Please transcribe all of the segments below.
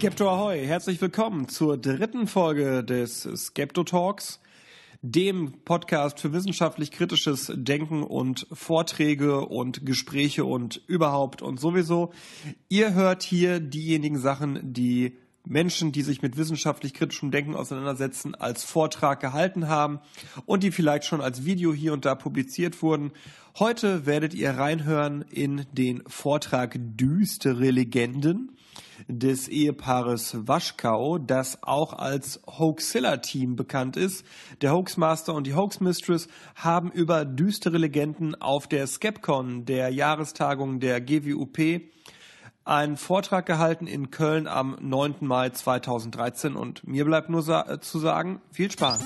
Skepto Ahoy, herzlich willkommen zur dritten Folge des Skepto Talks, dem Podcast für wissenschaftlich kritisches Denken und Vorträge und Gespräche und überhaupt und sowieso. Ihr hört hier diejenigen Sachen, die Menschen, die sich mit wissenschaftlich kritischem Denken auseinandersetzen, als Vortrag gehalten haben und die vielleicht schon als Video hier und da publiziert wurden. Heute werdet ihr reinhören in den Vortrag Düstere Legenden des Ehepaares Waschkau, das auch als Hoaxilla-Team bekannt ist. Der Hoaxmaster und die Hoaxmistress haben über düstere Legenden auf der Skepcon, der Jahrestagung der GWUP, einen Vortrag gehalten in Köln am 9. Mai 2013 und mir bleibt nur sa zu sagen, viel Spaß.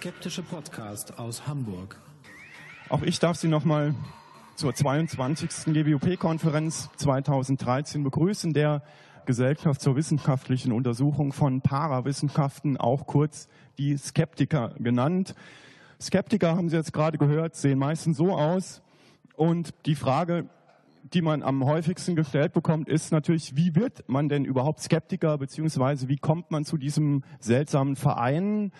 Skeptische Podcast aus Hamburg. Auch ich darf Sie nochmal zur 22. GWOP-Konferenz 2013 begrüßen, der Gesellschaft zur wissenschaftlichen Untersuchung von Parawissenschaften, auch kurz die Skeptiker genannt. Skeptiker, haben Sie jetzt gerade gehört, sehen meistens so aus. Und die Frage, die man am häufigsten gestellt bekommt, ist natürlich, wie wird man denn überhaupt Skeptiker, beziehungsweise wie kommt man zu diesem seltsamen Verein?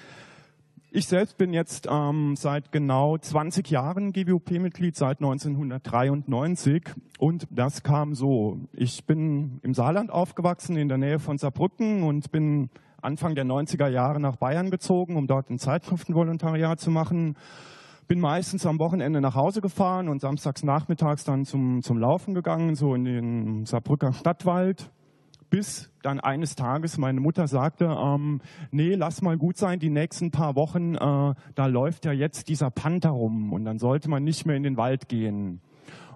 Ich selbst bin jetzt ähm, seit genau 20 Jahren GWOP-Mitglied, seit 1993. Und das kam so. Ich bin im Saarland aufgewachsen, in der Nähe von Saarbrücken und bin Anfang der 90er Jahre nach Bayern gezogen, um dort ein Zeitschriftenvolontariat zu machen. Bin meistens am Wochenende nach Hause gefahren und samstags nachmittags dann zum, zum Laufen gegangen, so in den Saarbrücker Stadtwald bis dann eines Tages meine Mutter sagte, ähm, nee, lass mal gut sein, die nächsten paar Wochen, äh, da läuft ja jetzt dieser Panther rum und dann sollte man nicht mehr in den Wald gehen.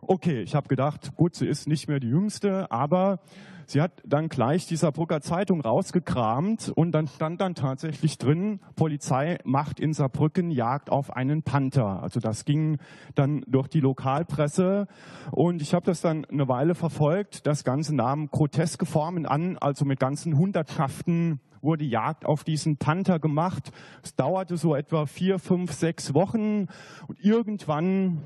Okay, ich habe gedacht, gut, sie ist nicht mehr die Jüngste, aber Sie hat dann gleich die Saarbrücker Zeitung rausgekramt und dann stand dann tatsächlich drin, Polizei macht in Saarbrücken Jagd auf einen Panther. Also das ging dann durch die Lokalpresse und ich habe das dann eine Weile verfolgt. Das Ganze nahm groteske Formen an, also mit ganzen Hundertschaften wurde Jagd auf diesen Panther gemacht. Es dauerte so etwa vier, fünf, sechs Wochen und irgendwann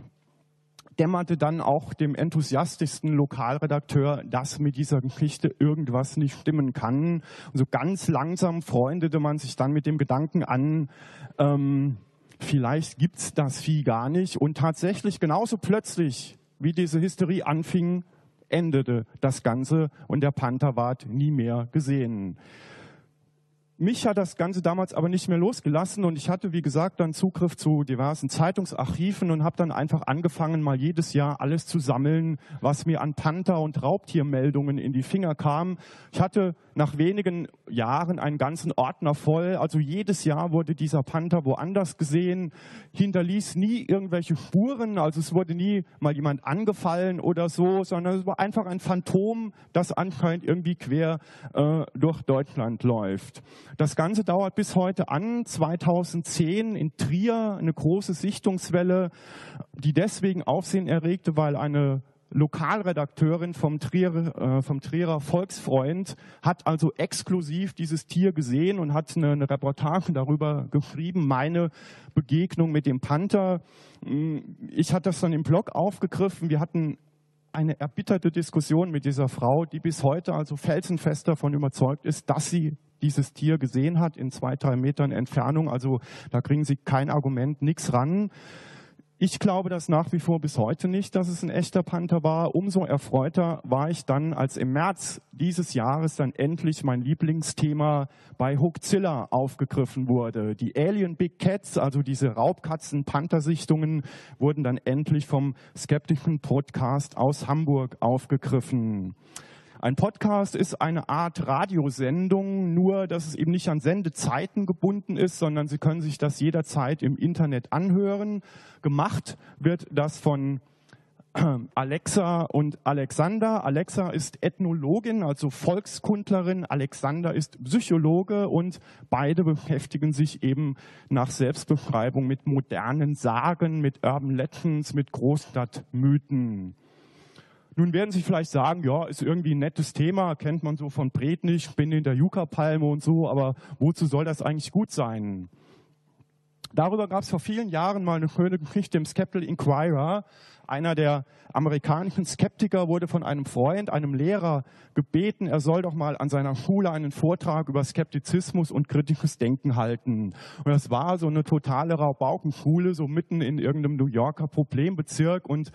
dämmerte dann auch dem enthusiastischsten Lokalredakteur, dass mit dieser Geschichte irgendwas nicht stimmen kann. Und so ganz langsam freundete man sich dann mit dem Gedanken an, ähm, vielleicht gibt's das Vieh gar nicht. Und tatsächlich genauso plötzlich, wie diese Hysterie anfing, endete das Ganze und der Panther ward nie mehr gesehen. Mich hat das Ganze damals aber nicht mehr losgelassen und ich hatte, wie gesagt, dann Zugriff zu diversen Zeitungsarchiven und habe dann einfach angefangen, mal jedes Jahr alles zu sammeln, was mir an Panther- und Raubtiermeldungen in die Finger kam. Ich hatte nach wenigen Jahren einen ganzen Ordner voll. Also jedes Jahr wurde dieser Panther woanders gesehen, hinterließ nie irgendwelche Spuren. Also es wurde nie mal jemand angefallen oder so, sondern es war einfach ein Phantom, das anscheinend irgendwie quer äh, durch Deutschland läuft. Das Ganze dauert bis heute an. 2010 in Trier eine große Sichtungswelle, die deswegen Aufsehen erregte, weil eine Lokalredakteurin vom, Trier, äh, vom Trierer Volksfreund hat also exklusiv dieses Tier gesehen und hat eine, eine, Reportage darüber geschrieben, meine Begegnung mit dem Panther. Ich hatte das dann im Blog aufgegriffen. Wir hatten eine erbitterte Diskussion mit dieser Frau, die bis heute also felsenfest davon überzeugt ist, dass sie dieses Tier gesehen hat in zwei, drei Metern Entfernung. Also da kriegen Sie kein Argument, nichts ran. Ich glaube das nach wie vor bis heute nicht, dass es ein echter Panther war. Umso erfreuter war ich dann, als im März dieses Jahres dann endlich mein Lieblingsthema bei Hookzilla aufgegriffen wurde. Die Alien Big Cats, also diese Raubkatzen-Panther-Sichtungen, wurden dann endlich vom skeptischen Podcast aus Hamburg aufgegriffen. Ein Podcast ist eine Art Radiosendung, nur dass es eben nicht an Sendezeiten gebunden ist, sondern Sie können sich das jederzeit im Internet anhören. Gemacht wird das von Alexa und Alexander. Alexa ist Ethnologin, also Volkskundlerin. Alexander ist Psychologe und beide beschäftigen sich eben nach Selbstbeschreibung mit modernen Sagen, mit Urban Legends, mit Großstadtmythen. Nun werden Sie vielleicht sagen, ja, ist irgendwie ein nettes Thema, kennt man so von Bretnich, bin in der Yucca-Palme und so, aber wozu soll das eigentlich gut sein? Darüber gab es vor vielen Jahren mal eine schöne Geschichte im Skeptical Inquirer. Einer der amerikanischen Skeptiker wurde von einem Freund, einem Lehrer gebeten, er soll doch mal an seiner Schule einen Vortrag über Skeptizismus und kritisches Denken halten. Und das war so eine totale Raubaukenschule, so mitten in irgendeinem New Yorker Problembezirk. Und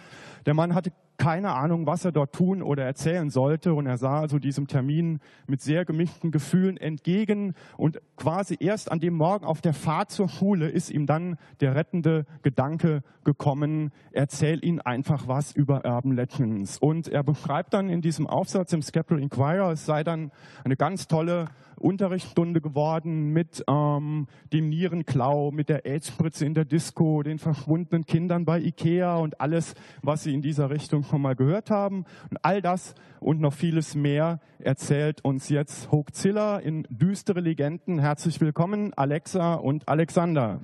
der Mann hatte keine Ahnung, was er dort tun oder erzählen sollte. Und er sah also diesem Termin mit sehr gemischten Gefühlen entgegen. Und quasi erst an dem Morgen auf der Fahrt zur Schule ist ihm dann der rettende Gedanke gekommen, erzähl ihn einfach was über Urban Legends. Und er beschreibt dann in diesem Aufsatz im Skeptical Inquirer, es sei dann eine ganz tolle Unterrichtsstunde geworden mit ähm, dem Nierenklau, mit der AIDS-Spritze in der Disco, den verschwundenen Kindern bei Ikea und alles, was Sie in dieser Richtung schon mal gehört haben. Und all das und noch vieles mehr erzählt uns jetzt Hoaxilla in Düstere Legenden. Herzlich willkommen, Alexa und Alexander.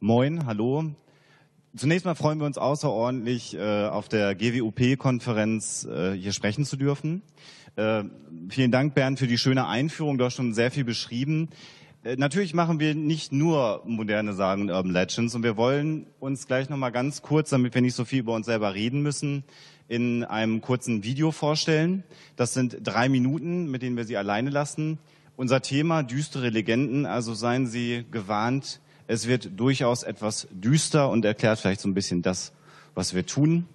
Moin, hallo. Zunächst mal freuen wir uns außerordentlich, äh, auf der GWUP-Konferenz äh, hier sprechen zu dürfen. Äh, vielen Dank, Bernd, für die schöne Einführung. Du hast schon sehr viel beschrieben. Äh, natürlich machen wir nicht nur moderne Sagen Urban Legends und wir wollen uns gleich nochmal ganz kurz, damit wir nicht so viel über uns selber reden müssen, in einem kurzen Video vorstellen. Das sind drei Minuten, mit denen wir Sie alleine lassen. Unser Thema düstere Legenden, also seien Sie gewarnt, es wird durchaus etwas düster und erklärt vielleicht so ein bisschen das, was wir tun.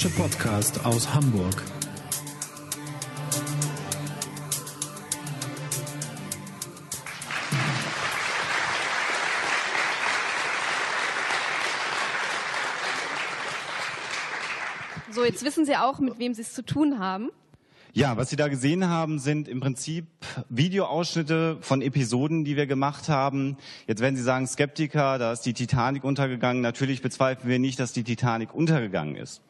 Skeptische Podcast aus Hamburg. So, jetzt wissen Sie auch, mit wem Sie es zu tun haben. Ja, was Sie da gesehen haben, sind im Prinzip Videoausschnitte von Episoden, die wir gemacht haben. Jetzt werden Sie sagen, Skeptiker, da ist die Titanic untergegangen. Natürlich bezweifeln wir nicht, dass die Titanic untergegangen ist.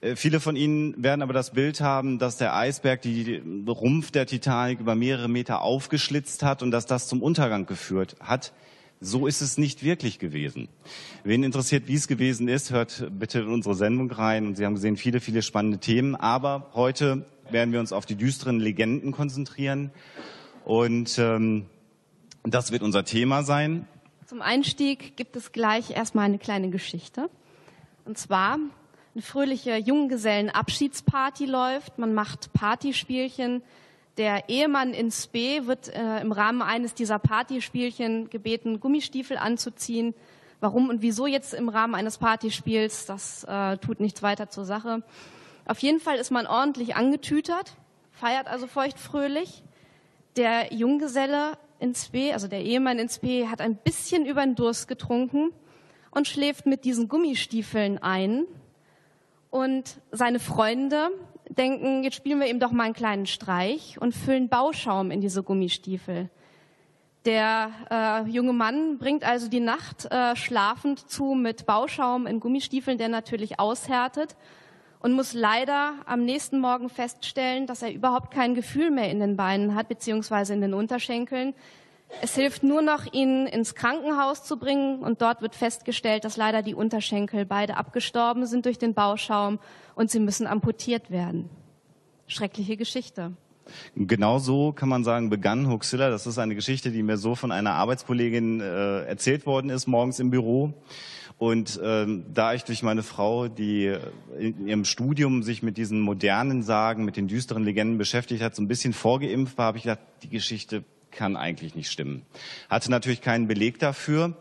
Äh, viele von Ihnen werden aber das Bild haben, dass der Eisberg die Rumpf der Titanic über mehrere Meter aufgeschlitzt hat und dass das zum Untergang geführt hat. So ist es nicht wirklich gewesen. Wen interessiert, wie es gewesen ist, hört bitte in unsere Sendung rein. Und Sie haben gesehen, viele, viele spannende Themen. Aber heute werden wir uns auf die düsteren Legenden konzentrieren. Und ähm, das wird unser Thema sein. Zum Einstieg gibt es gleich erstmal eine kleine Geschichte. Und zwar eine fröhliche Junggesellenabschiedsparty läuft. Man macht Partyspielchen. Der Ehemann in Spee wird äh, im Rahmen eines dieser Partyspielchen gebeten, Gummistiefel anzuziehen. Warum und wieso jetzt im Rahmen eines Partyspiels, das äh, tut nichts weiter zur Sache. Auf jeden Fall ist man ordentlich angetütert, feiert also feuchtfröhlich. Der Junggeselle ins B, also der Ehemann ins B, hat ein bisschen über den Durst getrunken und schläft mit diesen Gummistiefeln ein. Und seine Freunde, denken, jetzt spielen wir ihm doch mal einen kleinen Streich und füllen Bauschaum in diese Gummistiefel. Der äh, junge Mann bringt also die Nacht äh, schlafend zu mit Bauschaum in Gummistiefeln, der natürlich aushärtet und muss leider am nächsten Morgen feststellen, dass er überhaupt kein Gefühl mehr in den Beinen hat, beziehungsweise in den Unterschenkeln. Es hilft nur noch, ihn ins Krankenhaus zu bringen und dort wird festgestellt, dass leider die Unterschenkel beide abgestorben sind durch den Bauschaum und sie müssen amputiert werden. Schreckliche Geschichte. Genau so kann man sagen, begann Huxilla. Das ist eine Geschichte, die mir so von einer Arbeitskollegin äh, erzählt worden ist, morgens im Büro. Und ähm, da ich durch meine Frau, die in ihrem Studium sich mit diesen modernen Sagen, mit den düsteren Legenden beschäftigt hat, so ein bisschen vorgeimpft war, habe ich gedacht, die Geschichte kann eigentlich nicht stimmen. Hatte natürlich keinen Beleg dafür.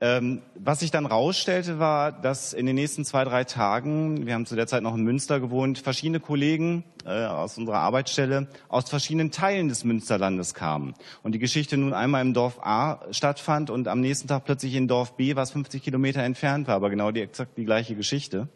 Ähm, was sich dann rausstellte, war, dass in den nächsten zwei, drei Tagen, wir haben zu der Zeit noch in Münster gewohnt, verschiedene Kollegen äh, aus unserer Arbeitsstelle aus verschiedenen Teilen des Münsterlandes kamen. Und die Geschichte nun einmal im Dorf A stattfand und am nächsten Tag plötzlich in Dorf B, was 50 Kilometer entfernt war, aber genau die exakt die gleiche Geschichte.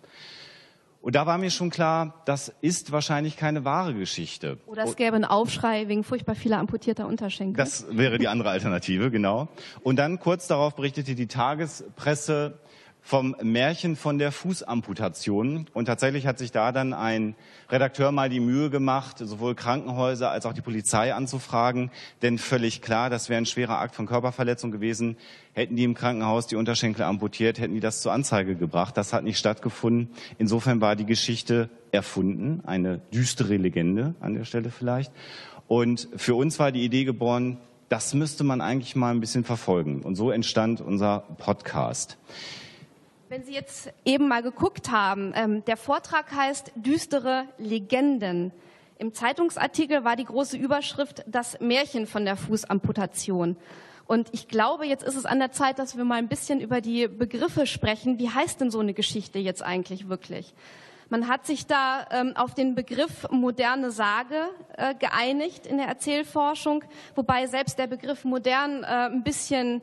Und da war mir schon klar, das ist wahrscheinlich keine wahre Geschichte. Oder es gäbe einen Aufschrei wegen furchtbar vieler amputierter Unterschenkel. Das wäre die andere Alternative, genau. Und dann kurz darauf berichtete die Tagespresse, vom Märchen von der Fußamputation. Und tatsächlich hat sich da dann ein Redakteur mal die Mühe gemacht, sowohl Krankenhäuser als auch die Polizei anzufragen. Denn völlig klar, das wäre ein schwerer Akt von Körperverletzung gewesen. Hätten die im Krankenhaus die Unterschenkel amputiert, hätten die das zur Anzeige gebracht. Das hat nicht stattgefunden. Insofern war die Geschichte erfunden, eine düstere Legende an der Stelle vielleicht. Und für uns war die Idee geboren, das müsste man eigentlich mal ein bisschen verfolgen. Und so entstand unser Podcast. Wenn Sie jetzt eben mal geguckt haben, ähm, der Vortrag heißt Düstere Legenden. Im Zeitungsartikel war die große Überschrift Das Märchen von der Fußamputation. Und ich glaube, jetzt ist es an der Zeit, dass wir mal ein bisschen über die Begriffe sprechen. Wie heißt denn so eine Geschichte jetzt eigentlich wirklich? Man hat sich da ähm, auf den Begriff moderne Sage äh, geeinigt in der Erzählforschung, wobei selbst der Begriff modern äh, ein bisschen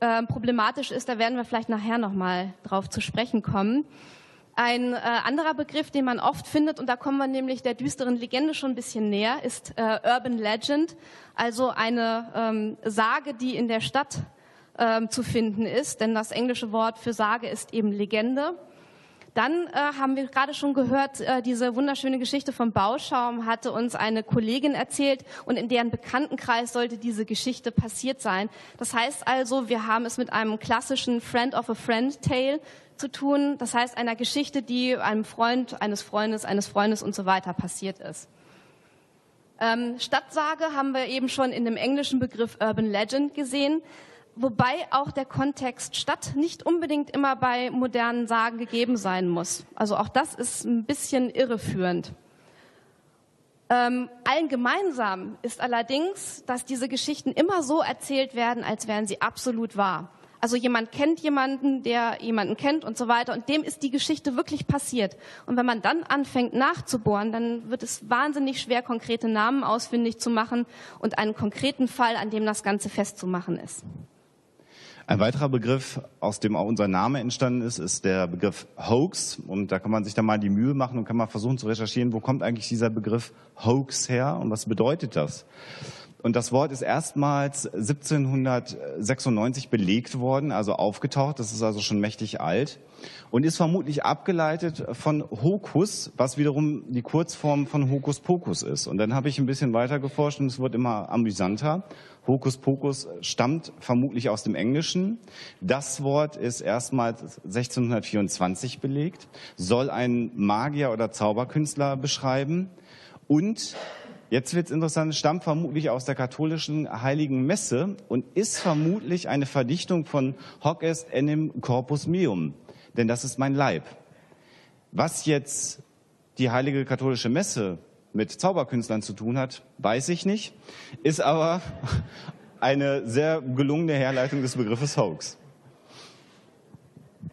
äh, problematisch ist, da werden wir vielleicht nachher nochmal drauf zu sprechen kommen. Ein äh, anderer Begriff, den man oft findet, und da kommen wir nämlich der düsteren Legende schon ein bisschen näher, ist äh, Urban Legend, also eine ähm, Sage, die in der Stadt ähm, zu finden ist, denn das englische Wort für Sage ist eben Legende. Dann äh, haben wir gerade schon gehört, äh, diese wunderschöne Geschichte vom Bauschaum hatte uns eine Kollegin erzählt und in deren Bekanntenkreis sollte diese Geschichte passiert sein. Das heißt also, wir haben es mit einem klassischen Friend of a Friend Tale zu tun. Das heißt, einer Geschichte, die einem Freund, eines Freundes, eines Freundes und so weiter passiert ist. Ähm, Stadtsage haben wir eben schon in dem englischen Begriff Urban Legend gesehen wobei auch der Kontext Stadt nicht unbedingt immer bei modernen Sagen gegeben sein muss. Also auch das ist ein bisschen irreführend. Ähm, allen gemeinsam ist allerdings, dass diese Geschichten immer so erzählt werden, als wären sie absolut wahr. Also jemand kennt jemanden, der jemanden kennt und so weiter und dem ist die Geschichte wirklich passiert. Und wenn man dann anfängt nachzubohren, dann wird es wahnsinnig schwer, konkrete Namen ausfindig zu machen und einen konkreten Fall, an dem das Ganze festzumachen ist. Ein weiterer Begriff, aus dem auch unser Name entstanden ist, ist der Begriff Hoax. Und da kann man sich dann mal die Mühe machen und kann mal versuchen zu recherchieren, wo kommt eigentlich dieser Begriff Hoax her und was bedeutet das? Und das Wort ist erstmals 1796 belegt worden, also aufgetaucht. Das ist also schon mächtig alt und ist vermutlich abgeleitet von Hokus, was wiederum die Kurzform von Hokus Pokus ist. Und dann habe ich ein bisschen weiter geforscht und es wird immer amüsanter. Hokus Pokus stammt vermutlich aus dem Englischen. Das Wort ist erstmals 1624 belegt, soll einen Magier oder Zauberkünstler beschreiben und Jetzt wird es interessant, stammt vermutlich aus der katholischen Heiligen Messe und ist vermutlich eine Verdichtung von Hoc est enim corpus meum, denn das ist mein Leib. Was jetzt die heilige katholische Messe mit Zauberkünstlern zu tun hat, weiß ich nicht, ist aber eine sehr gelungene Herleitung des Begriffes Hoax.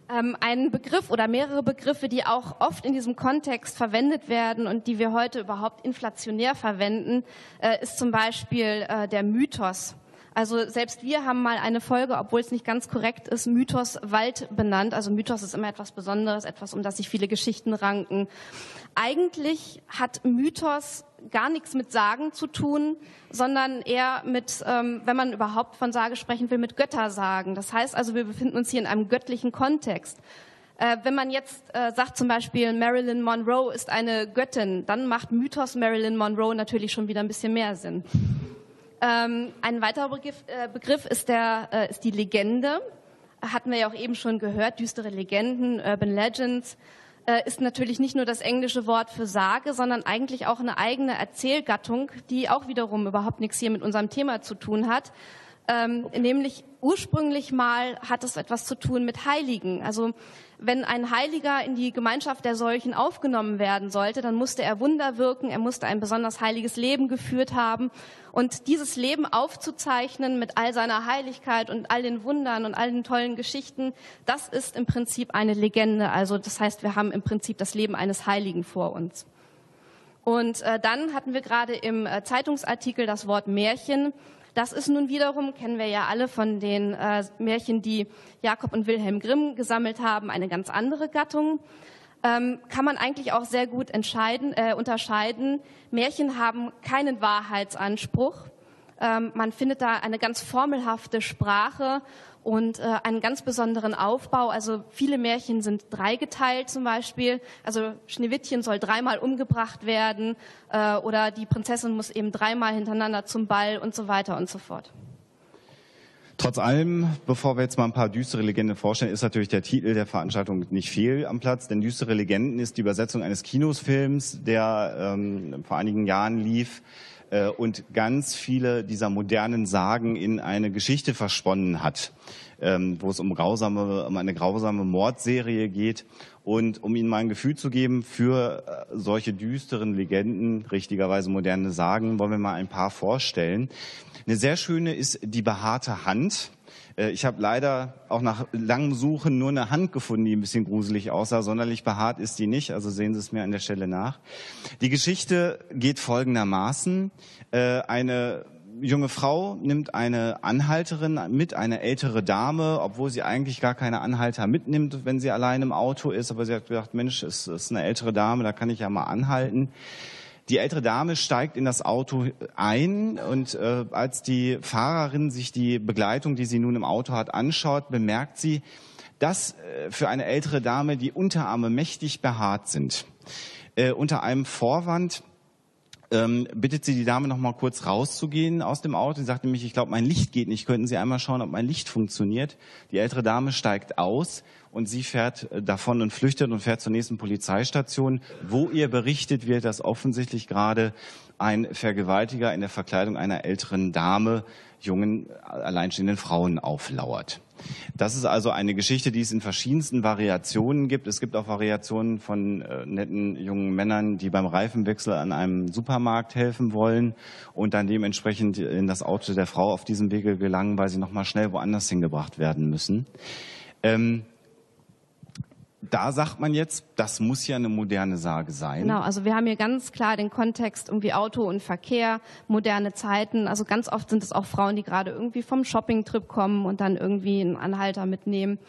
Ähm, ein Begriff oder mehrere Begriffe, die auch oft in diesem Kontext verwendet werden und die wir heute überhaupt inflationär verwenden, äh, ist zum Beispiel äh, der Mythos. Also selbst wir haben mal eine Folge, obwohl es nicht ganz korrekt ist, Mythos Wald benannt. Also Mythos ist immer etwas Besonderes, etwas, um das sich viele Geschichten ranken. Eigentlich hat Mythos gar nichts mit Sagen zu tun, sondern eher mit, ähm, wenn man überhaupt von Sage sprechen will, mit Göttersagen. Das heißt also, wir befinden uns hier in einem göttlichen Kontext. Äh, wenn man jetzt äh, sagt zum Beispiel, Marilyn Monroe ist eine Göttin, dann macht Mythos Marilyn Monroe natürlich schon wieder ein bisschen mehr Sinn. Ähm, ein weiterer Begriff, äh, Begriff ist, der, äh, ist die Legende. Hatten wir ja auch eben schon gehört, düstere Legenden, Urban Legends äh, ist natürlich nicht nur das englische Wort für Sage, sondern eigentlich auch eine eigene Erzählgattung, die auch wiederum überhaupt nichts hier mit unserem Thema zu tun hat. Ähm, nämlich ursprünglich mal hat es etwas zu tun mit Heiligen. Also wenn ein Heiliger in die Gemeinschaft der Solchen aufgenommen werden sollte, dann musste er Wunder wirken, er musste ein besonders heiliges Leben geführt haben. Und dieses Leben aufzuzeichnen mit all seiner Heiligkeit und all den Wundern und all den tollen Geschichten, das ist im Prinzip eine Legende. Also das heißt, wir haben im Prinzip das Leben eines Heiligen vor uns. Und äh, dann hatten wir gerade im äh, Zeitungsartikel das Wort Märchen. Das ist nun wiederum, kennen wir ja alle von den äh, Märchen, die Jakob und Wilhelm Grimm gesammelt haben, eine ganz andere Gattung. Ähm, kann man eigentlich auch sehr gut äh, unterscheiden. Märchen haben keinen Wahrheitsanspruch. Ähm, man findet da eine ganz formelhafte Sprache und äh, einen ganz besonderen Aufbau. Also viele Märchen sind dreigeteilt zum Beispiel. Also Schneewittchen soll dreimal umgebracht werden äh, oder die Prinzessin muss eben dreimal hintereinander zum Ball und so weiter und so fort. Trotz allem, bevor wir jetzt mal ein paar düstere Legenden vorstellen, ist natürlich der Titel der Veranstaltung nicht fehl am Platz, denn düstere Legenden ist die Übersetzung eines Kinosfilms, der ähm, vor einigen Jahren lief äh, und ganz viele dieser modernen Sagen in eine Geschichte versponnen hat, ähm, wo es um, grausame, um eine grausame Mordserie geht. Und um Ihnen mal ein Gefühl zu geben für äh, solche düsteren Legenden, richtigerweise moderne Sagen, wollen wir mal ein paar vorstellen. Eine sehr schöne ist die behaarte Hand. Äh, ich habe leider auch nach langem Suchen nur eine Hand gefunden, die ein bisschen gruselig aussah. Sonderlich behaart ist die nicht, also sehen Sie es mir an der Stelle nach. Die Geschichte geht folgendermaßen. Äh, eine junge Frau nimmt eine Anhalterin mit, eine ältere Dame, obwohl sie eigentlich gar keine Anhalter mitnimmt, wenn sie allein im Auto ist. Aber sie hat gedacht, Mensch, es ist eine ältere Dame, da kann ich ja mal anhalten. Die ältere Dame steigt in das Auto ein und äh, als die Fahrerin sich die Begleitung, die sie nun im Auto hat, anschaut, bemerkt sie, dass äh, für eine ältere Dame die Unterarme mächtig behaart sind. Äh, unter einem Vorwand ähm, bittet sie die Dame noch mal kurz rauszugehen aus dem Auto. Sie sagt nämlich, ich glaube, mein Licht geht nicht. Könnten Sie einmal schauen, ob mein Licht funktioniert? Die ältere Dame steigt aus und sie fährt äh, davon und flüchtet und fährt zur nächsten Polizeistation, wo ihr berichtet wird, dass offensichtlich gerade ein Vergewaltiger in der Verkleidung einer älteren Dame jungen alleinstehenden Frauen auflauert. Das ist also eine Geschichte, die es in verschiedensten Variationen gibt. Es gibt auch Variationen von äh, netten jungen Männern, die beim Reifenwechsel an einem Supermarkt helfen wollen und dann dementsprechend in das Auto der Frau auf diesem Wege gelangen, weil sie nochmal schnell woanders hingebracht werden müssen. Ähm, da sagt man jetzt, das muss ja eine moderne Sage sein. Genau, also wir haben hier ganz klar den Kontext irgendwie Auto und Verkehr, moderne Zeiten. Also ganz oft sind es auch Frauen, die gerade irgendwie vom Shoppingtrip kommen und dann irgendwie einen Anhalter mitnehmen.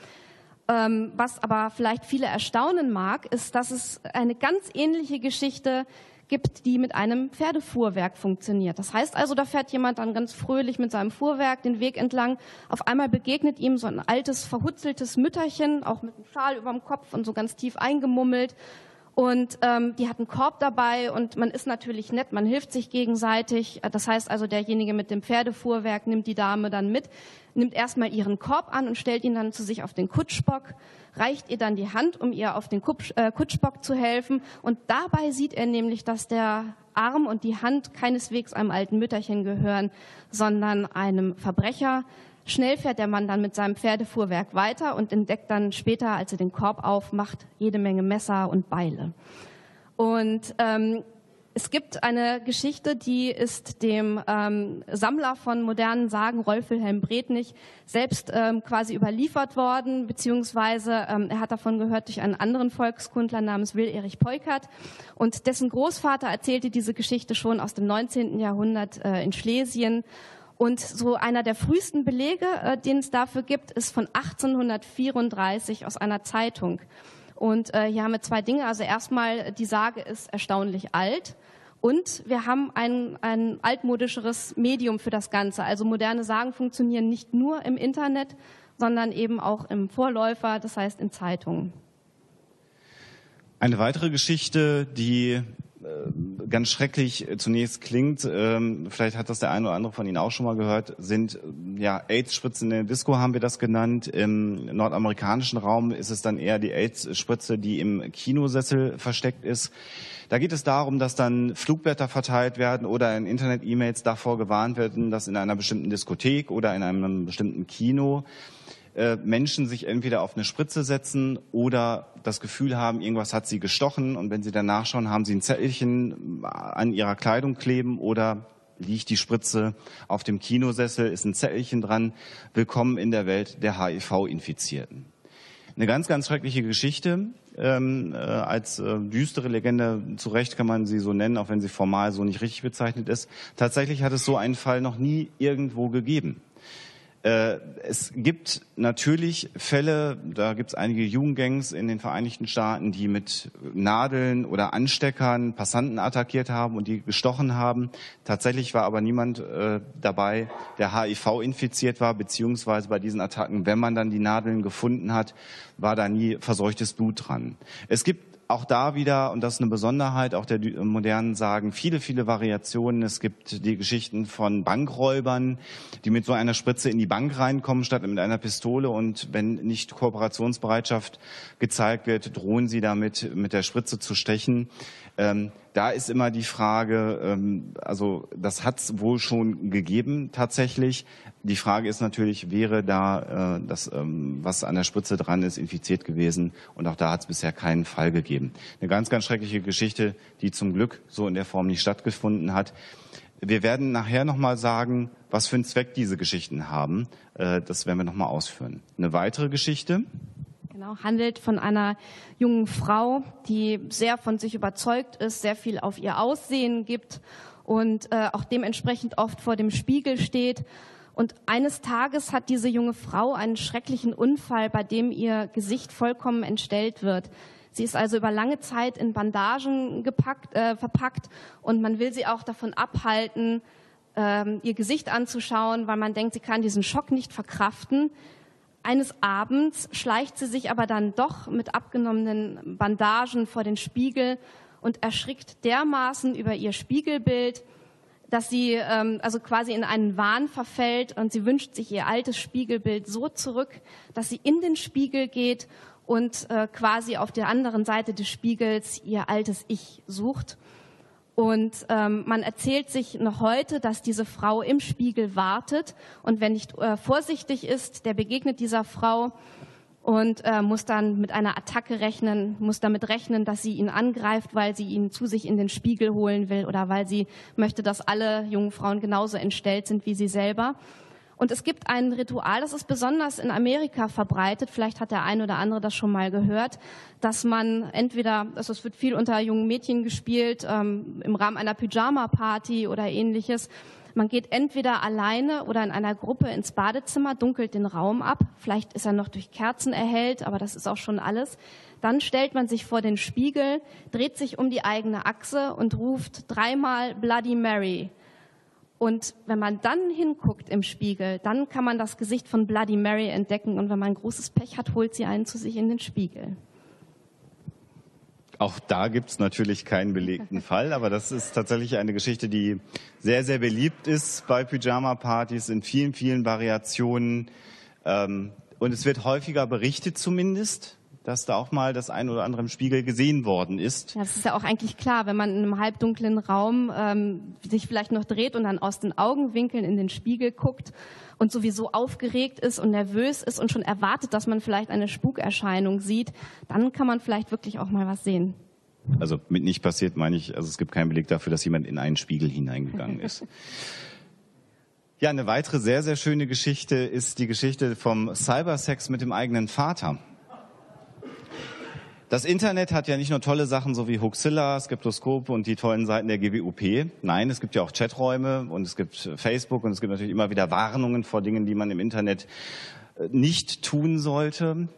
Ähm, was aber vielleicht viele erstaunen mag, ist, dass es eine ganz ähnliche Geschichte gibt, die mit einem Pferdefuhrwerk funktioniert. Das heißt also, da fährt jemand dann ganz fröhlich mit seinem Fuhrwerk den Weg entlang. Auf einmal begegnet ihm so ein altes, verhutzeltes Mütterchen, auch mit einem Schal über dem Kopf und so ganz tief eingemummelt. Und ähm, die hat einen Korb dabei und man ist natürlich nett, man hilft sich gegenseitig. Das heißt also, derjenige mit dem Pferdefuhrwerk nimmt die Dame dann mit, nimmt erstmal ihren Korb an und stellt ihn dann zu sich auf den Kutschbock reicht ihr dann die Hand, um ihr auf den äh, Kutschbock zu helfen. Und dabei sieht er nämlich, dass der Arm und die Hand keineswegs einem alten Mütterchen gehören, sondern einem Verbrecher. Schnell fährt der Mann dann mit seinem Pferdefuhrwerk weiter und entdeckt dann später, als er den Korb aufmacht, jede Menge Messer und Beile. Und ähm, es gibt eine Geschichte, die ist dem ähm, Sammler von modernen Sagen, Rolf Wilhelm Bretnich, selbst ähm, quasi überliefert worden, beziehungsweise ähm, er hat davon gehört durch einen anderen Volkskundler namens Will Erich Peukert. Und dessen Großvater erzählte diese Geschichte schon aus dem 19. Jahrhundert äh, in Schlesien. Und so einer der frühesten Belege, äh, den es dafür gibt, ist von 1834 aus einer Zeitung. Und äh, hier haben wir zwei Dinge. Also erstmal, die Sage ist erstaunlich alt. Und wir haben ein, ein altmodischeres Medium für das Ganze. Also moderne Sagen funktionieren nicht nur im Internet, sondern eben auch im Vorläufer, das heißt in Zeitungen. Eine weitere Geschichte, die ganz schrecklich zunächst klingt, ähm, vielleicht hat das der eine oder andere von Ihnen auch schon mal gehört, sind ja AIDS-Spritzen in der Disco haben wir das genannt. Im nordamerikanischen Raum ist es dann eher die AIDS-Spritze, die im Kinosessel versteckt ist. Da geht es darum, dass dann Flugblätter verteilt werden oder in Internet-E-Mails davor gewarnt werden, dass in einer bestimmten Diskothek oder in einem bestimmten Kino äh, Menschen sich entweder auf eine Spritze setzen oder das Gefühl haben, irgendwas hat sie gestochen und wenn sie dann nachschauen, haben sie ein Zettelchen an ihrer Kleidung kleben oder liegt die Spritze auf dem Kinosessel, ist ein Zettelchen dran, willkommen in der Welt der HIV-Infizierten. Eine ganz, ganz schreckliche Geschichte. Ähm, äh, als äh, düstere Legende, zu Recht kann man sie so nennen, auch wenn sie formal so nicht richtig bezeichnet ist. Tatsächlich hat es so einen Fall noch nie irgendwo gegeben. Äh, es gibt natürlich Fälle, da gibt es einige Jugendgangs in den Vereinigten Staaten, die mit Nadeln oder Ansteckern Passanten attackiert haben und die gestochen haben. Tatsächlich war aber niemand äh, dabei, der HIV infiziert war, beziehungsweise bei diesen Attacken, wenn man dann die Nadeln gefunden hat, war da nie verseuchtes Blut dran. Es gibt auch da wieder, und das ist eine Besonderheit auch der modernen Sagen, viele, viele Variationen. Es gibt die Geschichten von Bankräubern, die mit so einer Spritze in die Bank reinkommen, statt mit einer Pistole. Und wenn nicht Kooperationsbereitschaft gezeigt wird, drohen sie damit, mit der Spritze zu stechen. Ähm, da ist immer die Frage, ähm, also das hat es wohl schon gegeben tatsächlich. Die Frage ist natürlich, wäre da äh, das, ähm, was an der Spritze dran ist, infiziert gewesen? Und auch da hat es bisher keinen Fall gegeben. Eine ganz, ganz schreckliche Geschichte, die zum Glück so in der Form nicht stattgefunden hat. Wir werden nachher nochmal sagen, was für einen Zweck diese Geschichten haben. Äh, das werden wir nochmal ausführen. Eine weitere Geschichte. Genau, handelt von einer jungen Frau, die sehr von sich überzeugt ist, sehr viel auf ihr Aussehen gibt und äh, auch dementsprechend oft vor dem Spiegel steht. Und eines Tages hat diese junge Frau einen schrecklichen Unfall, bei dem ihr Gesicht vollkommen entstellt wird. Sie ist also über lange Zeit in Bandagen gepackt, äh, verpackt und man will sie auch davon abhalten, ähm, ihr Gesicht anzuschauen, weil man denkt, sie kann diesen Schock nicht verkraften. Eines Abends schleicht sie sich aber dann doch mit abgenommenen Bandagen vor den Spiegel und erschrickt dermaßen über ihr Spiegelbild, dass sie ähm, also quasi in einen Wahn verfällt und sie wünscht sich ihr altes Spiegelbild so zurück, dass sie in den Spiegel geht und äh, quasi auf der anderen Seite des Spiegels ihr altes Ich sucht. Und ähm, man erzählt sich noch heute, dass diese Frau im Spiegel wartet und wenn nicht äh, vorsichtig ist, der begegnet dieser Frau und äh, muss dann mit einer Attacke rechnen, muss damit rechnen, dass sie ihn angreift, weil sie ihn zu sich in den Spiegel holen will oder weil sie möchte, dass alle jungen Frauen genauso entstellt sind wie sie selber. Und es gibt ein Ritual, das ist besonders in Amerika verbreitet. Vielleicht hat der eine oder andere das schon mal gehört, dass man entweder, also es wird viel unter jungen Mädchen gespielt, ähm, im Rahmen einer Pyjama-Party oder ähnliches. Man geht entweder alleine oder in einer Gruppe ins Badezimmer, dunkelt den Raum ab. Vielleicht ist er noch durch Kerzen erhellt, aber das ist auch schon alles. Dann stellt man sich vor den Spiegel, dreht sich um die eigene Achse und ruft dreimal Bloody Mary. Und wenn man dann hinguckt im Spiegel, dann kann man das Gesicht von Bloody Mary entdecken. Und wenn man großes Pech hat, holt sie einen zu sich in den Spiegel. Auch da gibt es natürlich keinen belegten Fall, aber das ist tatsächlich eine Geschichte, die sehr, sehr beliebt ist bei Pyjama-Partys in vielen, vielen Variationen. Ähm, und es wird häufiger berichtet zumindest dass da auch mal das ein oder andere im Spiegel gesehen worden ist. Ja, das ist ja auch eigentlich klar, wenn man in einem halbdunklen Raum ähm, sich vielleicht noch dreht und dann aus den Augenwinkeln in den Spiegel guckt und sowieso aufgeregt ist und nervös ist und schon erwartet, dass man vielleicht eine Spukerscheinung sieht, dann kann man vielleicht wirklich auch mal was sehen. Also mit nicht passiert meine ich, also es gibt keinen Beleg dafür, dass jemand in einen Spiegel hineingegangen ist. Ja, eine weitere sehr, sehr schöne Geschichte ist die Geschichte vom Cybersex mit dem eigenen Vater. Das Internet hat ja nicht nur tolle Sachen so wie Huxilla, Skeptoskop und die tollen Seiten der GWUP. Nein, es gibt ja auch Chaträume und es gibt Facebook und es gibt natürlich immer wieder Warnungen vor Dingen, die man im Internet äh, nicht tun sollte.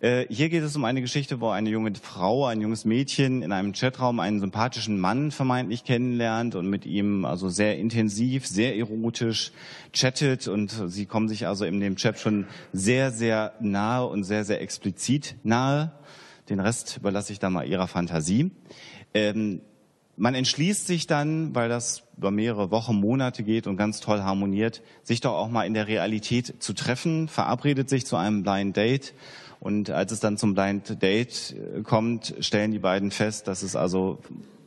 Äh, hier geht es um eine Geschichte, wo eine junge Frau, ein junges Mädchen in einem Chatraum einen sympathischen Mann vermeintlich kennenlernt und mit ihm also sehr intensiv, sehr erotisch chattet und sie kommen sich also in dem Chat schon sehr, sehr nahe und sehr, sehr explizit nahe. Den Rest überlasse ich dann mal Ihrer Fantasie. Ähm, man entschließt sich dann, weil das über mehrere Wochen, Monate geht und ganz toll harmoniert, sich doch auch mal in der Realität zu treffen, verabredet sich zu einem Blind Date. Und als es dann zum Blind Date äh, kommt, stellen die beiden fest, dass es also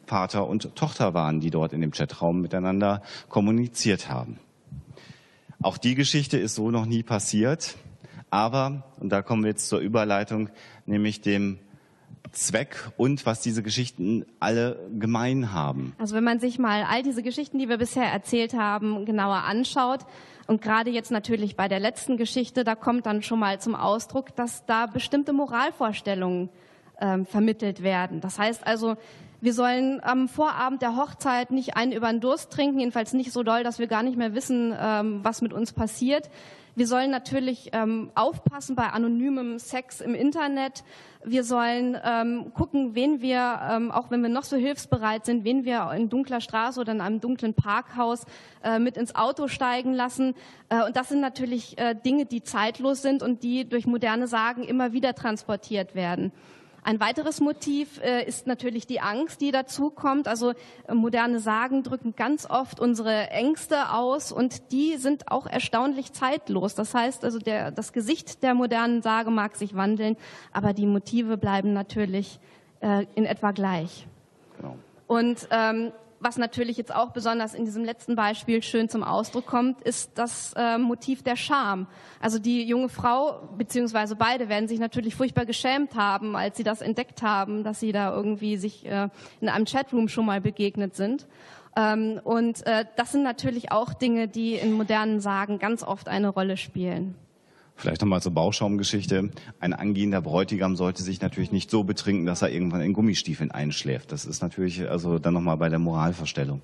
Vater und Tochter waren, die dort in dem Chatraum miteinander kommuniziert haben. Auch die Geschichte ist so noch nie passiert. Aber, und da kommen wir jetzt zur Überleitung, nämlich dem Zweck und was diese Geschichten alle gemein haben. Also wenn man sich mal all diese Geschichten, die wir bisher erzählt haben, genauer anschaut und gerade jetzt natürlich bei der letzten Geschichte, da kommt dann schon mal zum Ausdruck, dass da bestimmte Moralvorstellungen ähm, vermittelt werden. Das heißt also, wir sollen am Vorabend der Hochzeit nicht einen über den Durst trinken, jedenfalls nicht so doll, dass wir gar nicht mehr wissen, ähm, was mit uns passiert. Wir sollen natürlich ähm, aufpassen bei anonymem Sex im Internet. Wir sollen ähm, gucken, wen wir, ähm, auch wenn wir noch so hilfsbereit sind, wen wir in dunkler Straße oder in einem dunklen Parkhaus äh, mit ins Auto steigen lassen. Äh, und das sind natürlich äh, Dinge, die zeitlos sind und die durch moderne Sagen immer wieder transportiert werden. Ein weiteres Motiv äh, ist natürlich die Angst, die dazu kommt. Also äh, moderne Sagen drücken ganz oft unsere Ängste aus und die sind auch erstaunlich zeitlos. Das heißt also, der, das Gesicht der modernen Sage mag sich wandeln, aber die Motive bleiben natürlich äh, in etwa gleich. Genau. Und ähm, was natürlich jetzt auch besonders in diesem letzten Beispiel schön zum Ausdruck kommt, ist das äh, Motiv der Scham. Also die junge Frau, beziehungsweise beide werden sich natürlich furchtbar geschämt haben, als sie das entdeckt haben, dass sie da irgendwie sich äh, in einem Chatroom schon mal begegnet sind. Ähm, und äh, das sind natürlich auch Dinge, die in modernen Sagen ganz oft eine Rolle spielen. Vielleicht nochmal zur Bauschaumgeschichte. Ein angehender Bräutigam sollte sich natürlich nicht so betrinken, dass er irgendwann in Gummistiefeln einschläft. Das ist natürlich also dann nochmal bei der Moralverstellung.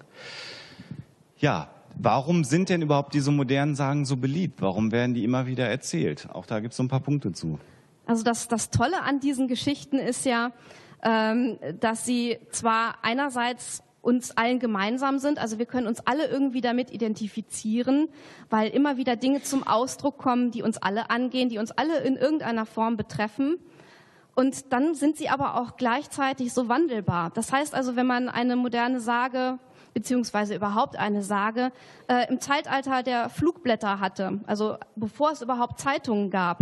Ja, warum sind denn überhaupt diese modernen Sagen so beliebt? Warum werden die immer wieder erzählt? Auch da gibt es so ein paar Punkte zu. Also das, das Tolle an diesen Geschichten ist ja, ähm, dass sie zwar einerseits uns allen gemeinsam sind. Also wir können uns alle irgendwie damit identifizieren, weil immer wieder Dinge zum Ausdruck kommen, die uns alle angehen, die uns alle in irgendeiner Form betreffen. Und dann sind sie aber auch gleichzeitig so wandelbar. Das heißt also, wenn man eine moderne Sage beziehungsweise überhaupt eine Sage äh, im Zeitalter der Flugblätter hatte, also bevor es überhaupt Zeitungen gab,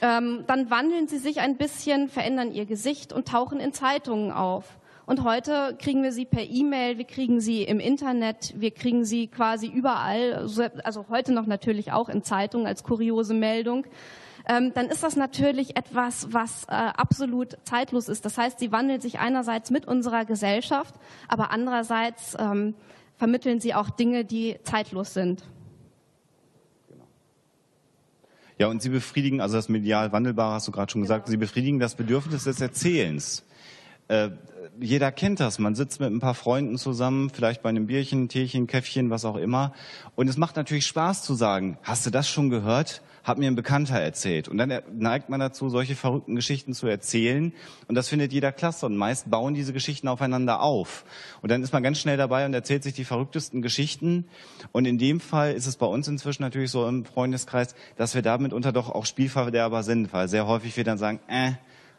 ähm, dann wandeln sie sich ein bisschen, verändern ihr Gesicht und tauchen in Zeitungen auf. Und heute kriegen wir sie per E-Mail, wir kriegen sie im Internet, wir kriegen sie quasi überall, also heute noch natürlich auch in Zeitungen als kuriose Meldung. Ähm, dann ist das natürlich etwas, was äh, absolut zeitlos ist. Das heißt, sie wandelt sich einerseits mit unserer Gesellschaft, aber andererseits ähm, vermitteln sie auch Dinge, die zeitlos sind. Genau. Ja, und Sie befriedigen, also das medial Wandelbare hast du gerade schon gesagt, genau. Sie befriedigen das Bedürfnis des Erzählens. Äh, jeder kennt das. Man sitzt mit ein paar Freunden zusammen, vielleicht bei einem Bierchen, Teechen, Käffchen, was auch immer. Und es macht natürlich Spaß zu sagen, hast du das schon gehört? Hat mir ein Bekannter erzählt. Und dann neigt man dazu, solche verrückten Geschichten zu erzählen. Und das findet jeder klasse. Und meist bauen diese Geschichten aufeinander auf. Und dann ist man ganz schnell dabei und erzählt sich die verrücktesten Geschichten. Und in dem Fall ist es bei uns inzwischen natürlich so im Freundeskreis, dass wir damit unter doch auch Spielverderber sind. Weil sehr häufig wir dann sagen, äh,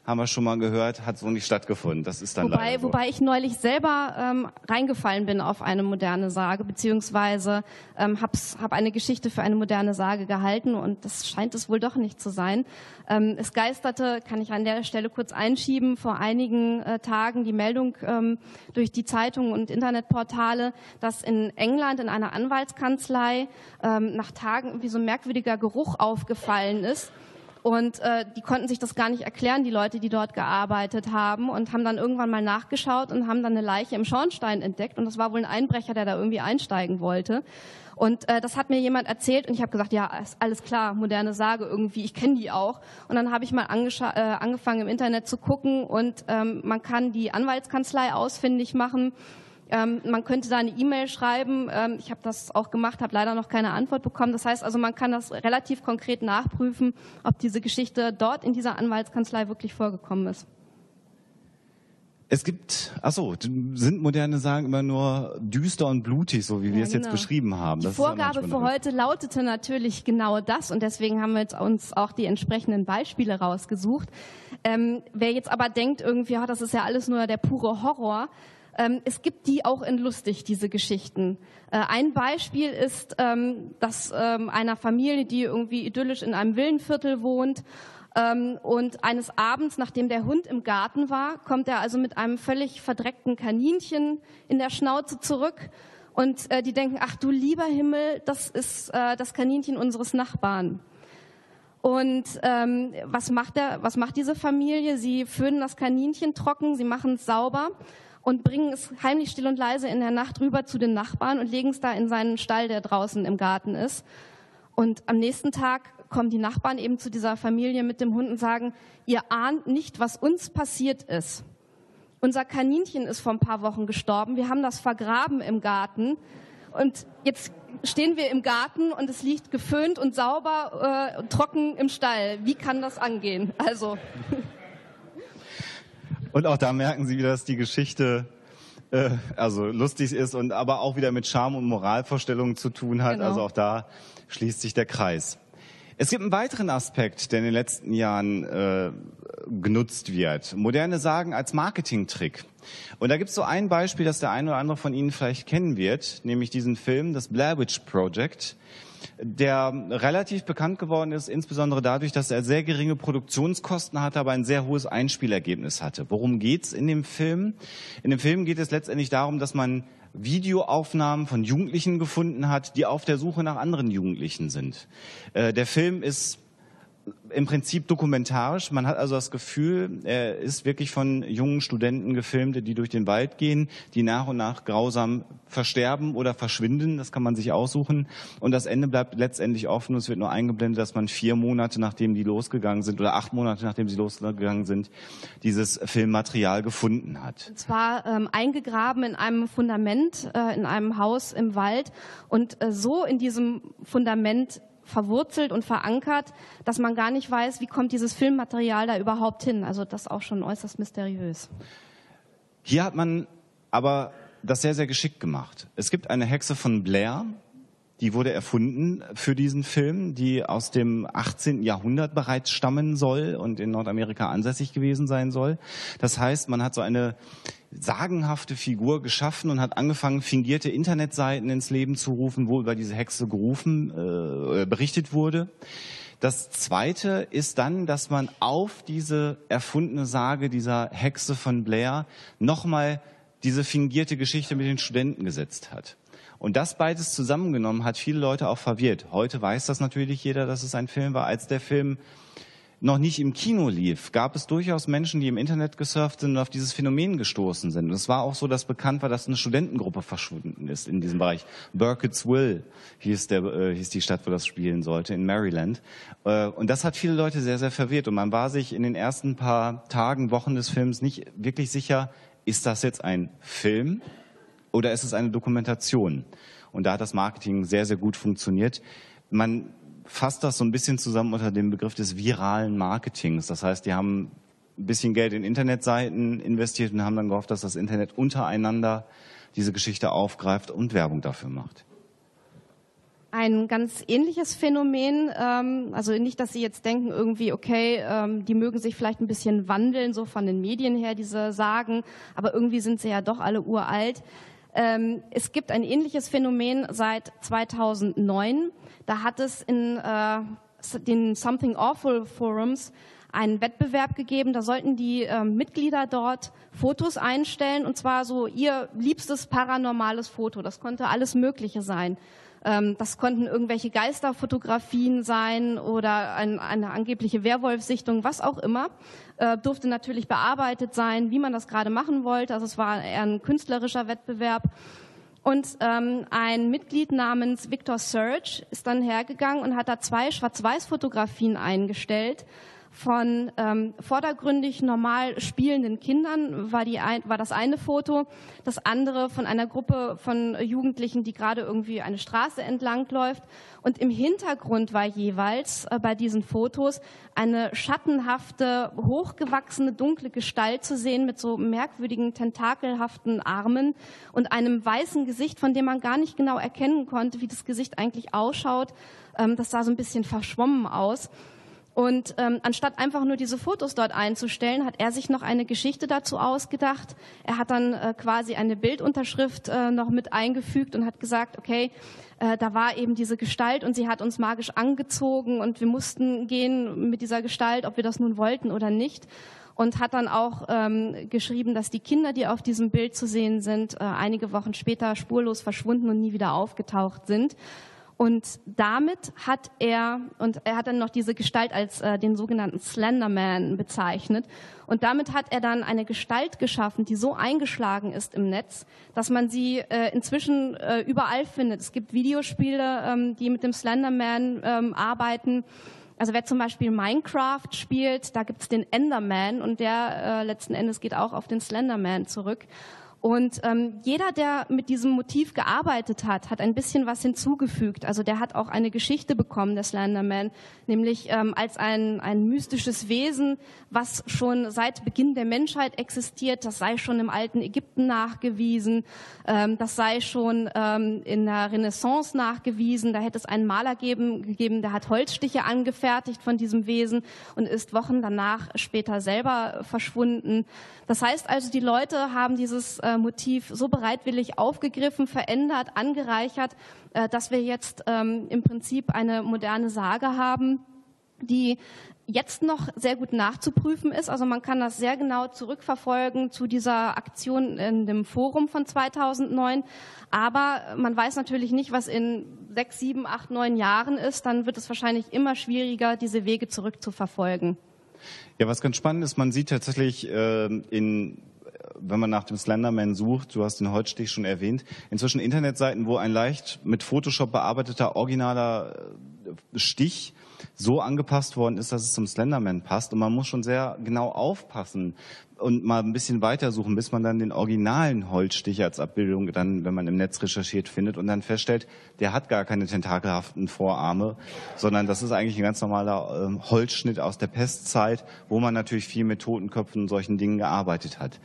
haben wir schon mal gehört, hat so nicht stattgefunden. Das ist dann wobei, so. wobei ich neulich selber ähm, reingefallen bin auf eine moderne Sage, beziehungsweise ähm, habe hab eine Geschichte für eine moderne Sage gehalten und das scheint es wohl doch nicht zu sein. Ähm, es geisterte, kann ich an der Stelle kurz einschieben, vor einigen äh, Tagen die Meldung ähm, durch die Zeitungen und Internetportale, dass in England in einer Anwaltskanzlei ähm, nach Tagen irgendwie so ein merkwürdiger Geruch aufgefallen ist Und äh, die konnten sich das gar nicht erklären, die Leute, die dort gearbeitet haben, und haben dann irgendwann mal nachgeschaut und haben dann eine Leiche im Schornstein entdeckt. Und das war wohl ein Einbrecher, der da irgendwie einsteigen wollte. Und äh, das hat mir jemand erzählt und ich habe gesagt, ja, alles klar, moderne Sage irgendwie, ich kenne die auch. Und dann habe ich mal äh, angefangen im Internet zu gucken und ähm, man kann die Anwaltskanzlei ausfindig machen ähm, man könnte da eine E-Mail schreiben. Ähm, ich habe das auch gemacht, habe leider noch keine Antwort bekommen. Das heißt also, man kann das relativ konkret nachprüfen, ob diese Geschichte dort in dieser Anwaltskanzlei wirklich vorgekommen ist. Es gibt, achso, sind moderne Sagen immer nur düster und blutig, so wie wir es genau. jetzt beschrieben haben. Die das Vorgabe für heute lautete natürlich genau das und deswegen haben wir jetzt uns auch die entsprechenden Beispiele rausgesucht. Ähm, wer jetzt aber denkt irgendwie, ja, das ist ja alles nur der pure Horror, es gibt die auch in lustig, diese Geschichten. Äh, ein Beispiel ist, ähm, dass ähm, einer Familie, die irgendwie idyllisch in einem Villenviertel wohnt, ähm, und eines Abends, nachdem der Hund im Garten war, kommt er also mit einem völlig verdreckten Kaninchen in der Schnauze zurück. Und äh, die denken, ach du lieber Himmel, das ist äh, das Kaninchen unseres Nachbarn. Und ähm, was macht der, was macht diese Familie? Sie föhnen das Kaninchen trocken, sie machen es sauber und bringen es heimlich still und leise in der Nacht rüber zu den Nachbarn und legen es da in seinen Stall, der draußen im Garten ist. Und am nächsten Tag kommen die Nachbarn eben zu dieser Familie mit dem Hund und sagen, ihr ahnt nicht, was uns passiert ist. Unser Kaninchen ist vor ein paar Wochen gestorben. Wir haben das vergraben im Garten. Und jetzt stehen wir im Garten und es liegt geföhnt und sauber äh, trocken im Stall. Wie kann das angehen? Also. Und auch da merken Sie wieder, dass die Geschichte äh, also lustig ist und aber auch wieder mit Charme und Moralvorstellungen zu tun hat. Genau. Also auch da schließt sich der Kreis. Es gibt einen weiteren Aspekt, der in den letzten Jahren äh, genutzt wird. Moderne Sagen als Marketingtrick. Und da gibt es so ein Beispiel, das der eine oder andere von Ihnen vielleicht kennen wird, nämlich diesen Film, das Blair Witch Project der relativ bekannt geworden ist, insbesondere dadurch, dass er sehr geringe Produktionskosten hatte, aber ein sehr hohes Einspielergebnis hatte. Worum geht's in dem Film? In dem Film geht es letztendlich darum, dass man Videoaufnahmen von Jugendlichen gefunden hat, die auf der Suche nach anderen Jugendlichen sind. Äh, der Film ist im Prinzip dokumentarisch. Man hat also das Gefühl, er ist wirklich von jungen Studenten gefilmt, die durch den Wald gehen, die nach und nach grausam versterben oder verschwinden. Das kann man sich aussuchen. Und das Ende bleibt letztendlich offen. Es wird nur eingeblendet, dass man vier Monate, nachdem die losgegangen sind, oder acht Monate, nachdem sie losgegangen sind, dieses Filmmaterial gefunden hat. Und zwar ähm, eingegraben in einem Fundament, äh, in einem Haus im Wald. Und äh, so in diesem Fundament verwurzelt und verankert, dass man gar nicht weiß, wie kommt dieses Filmmaterial da überhaupt hin. Also das ist auch schon äußerst mysteriös. Hier hat man aber das sehr, sehr geschickt gemacht. Es gibt eine Hexe von Blair, die wurde erfunden für diesen Film, die aus dem 18. Jahrhundert bereits stammen soll und in Nordamerika ansässig gewesen sein soll. Das heißt, man hat so eine sagenhafte Figur geschaffen und hat angefangen, fingierte Internetseiten ins Leben zu rufen, wo über diese Hexe gerufen, äh, berichtet wurde. Das zweite ist dann, dass man auf diese erfundene Sage dieser Hexe von Blair nochmal diese fingierte Geschichte mit den Studenten gesetzt hat. Und das beides zusammengenommen hat viele Leute auch verwirrt. Heute weiß das natürlich jeder, dass es ein Film war. Als der Film noch nicht im Kino lief, gab es durchaus Menschen, die im Internet gesurft sind und auf dieses Phänomen gestoßen sind. Und es war auch so, dass bekannt war, dass eine Studentengruppe verschwunden ist in diesem Bereich. Burkittsville hieß, der, äh, hieß die Stadt, wo das spielen sollte, in Maryland. Äh, und das hat viele Leute sehr, sehr verwirrt. Und man war sich in den ersten paar Tagen, Wochen des Films nicht wirklich sicher, ist das jetzt ein Film oder ist es eine Dokumentation? Und da hat das Marketing sehr, sehr gut funktioniert. Man fasst das so ein bisschen zusammen unter dem Begriff des viralen Marketings. Das heißt, die haben ein bisschen Geld in Internetseiten investiert und haben dann gehofft, dass das Internet untereinander diese Geschichte aufgreift und Werbung dafür macht. Ein ganz ähnliches Phänomen, ähm, also nicht, dass Sie jetzt denken, irgendwie, okay, ähm, die mögen sich vielleicht ein bisschen wandeln, so von den Medien her, diese Sagen, aber irgendwie sind sie ja doch alle uralt. Ähm, es gibt ein ähnliches Phänomen seit 2009. Da hat es in äh, den Something Awful Forums einen Wettbewerb gegeben. Da sollten die äh, Mitglieder dort Fotos einstellen und zwar so ihr liebstes paranormales Foto. Das konnte alles Mögliche sein. Ähm, das konnten irgendwelche Geisterfotografien sein oder ein, eine angebliche Werwolfsichtung, was auch immer. Äh, durfte natürlich bearbeitet sein, wie man das gerade machen wollte. Also es war eher ein künstlerischer Wettbewerb. Und ähm, ein Mitglied namens Victor Surge ist dann hergegangen und hat da zwei Schwarz-Weiß-Fotografien eingestellt von ähm, vordergründig normal spielenden Kindern war, die ein, war das eine Foto, das andere von einer Gruppe von Jugendlichen, die gerade irgendwie eine Straße entlang läuft. Und im Hintergrund war jeweils äh, bei diesen Fotos eine schattenhafte, hochgewachsene, dunkle Gestalt zu sehen mit so merkwürdigen, tentakelhaften Armen und einem weißen Gesicht, von dem man gar nicht genau erkennen konnte, wie das Gesicht eigentlich ausschaut. Ähm, das sah so ein bisschen verschwommen aus. Und ähm, anstatt einfach nur diese Fotos dort einzustellen, hat er sich noch eine Geschichte dazu ausgedacht. Er hat dann äh, quasi eine Bildunterschrift äh, noch mit eingefügt und hat gesagt, okay, äh, da war eben diese Gestalt und sie hat uns magisch angezogen und wir mussten gehen mit dieser Gestalt, ob wir das nun wollten oder nicht. Und hat dann auch ähm, geschrieben, dass die Kinder, die auf diesem Bild zu sehen sind, äh, einige Wochen später spurlos verschwunden und nie wieder aufgetaucht sind. Und damit hat er, und er hat dann noch diese Gestalt als äh, den sogenannten Slenderman bezeichnet. Und damit hat er dann eine Gestalt geschaffen, die so eingeschlagen ist im Netz, dass man sie äh, inzwischen äh, überall findet. Es gibt Videospiele, ähm, die mit dem Slenderman ähm, arbeiten. Also wer zum Beispiel Minecraft spielt, da gibt's den Enderman und der äh, letzten Endes geht auch auf den Slenderman zurück. Und ähm, jeder, der mit diesem Motiv gearbeitet hat, hat ein bisschen was hinzugefügt. Also der hat auch eine Geschichte bekommen, der Slenderman, nämlich ähm, als ein, ein mystisches Wesen, was schon seit Beginn der Menschheit existiert. Das sei schon im alten Ägypten nachgewiesen, ähm, das sei schon ähm, in der Renaissance nachgewiesen. Da hätte es einen Maler geben, gegeben, der hat Holzstiche angefertigt von diesem Wesen und ist Wochen danach später selber verschwunden. Das heißt also, die Leute haben dieses äh, Motiv so bereitwillig aufgegriffen, verändert, angereichert, äh, dass wir jetzt ähm, im Prinzip eine moderne Sage haben, die jetzt noch sehr gut nachzuprüfen ist. Also man kann das sehr genau zurückverfolgen zu dieser Aktion in dem Forum von 2009. Aber man weiß natürlich nicht, was in sechs, sieben, acht, neun Jahren ist. Dann wird es wahrscheinlich immer schwieriger, diese Wege zurückzuverfolgen. Ja, was ganz spannend ist, man sieht tatsächlich äh, in wenn man nach dem Slenderman sucht, du hast den Holzstich schon erwähnt, inzwischen Internetseiten, wo ein leicht mit Photoshop bearbeiteter originaler äh, Stich so angepasst worden ist, dass es zum Slenderman passt. Und man muss schon sehr genau aufpassen, und mal ein bisschen weitersuchen, bis man dann den originalen Holzstich als Abbildung dann, wenn man im Netz recherchiert, findet und dann feststellt, der hat gar keine tentakelhaften Vorarme, sondern das ist eigentlich ein ganz normaler äh, Holzschnitt aus der Pestzeit, wo man natürlich viel mit Totenköpfen und solchen Dingen gearbeitet hat.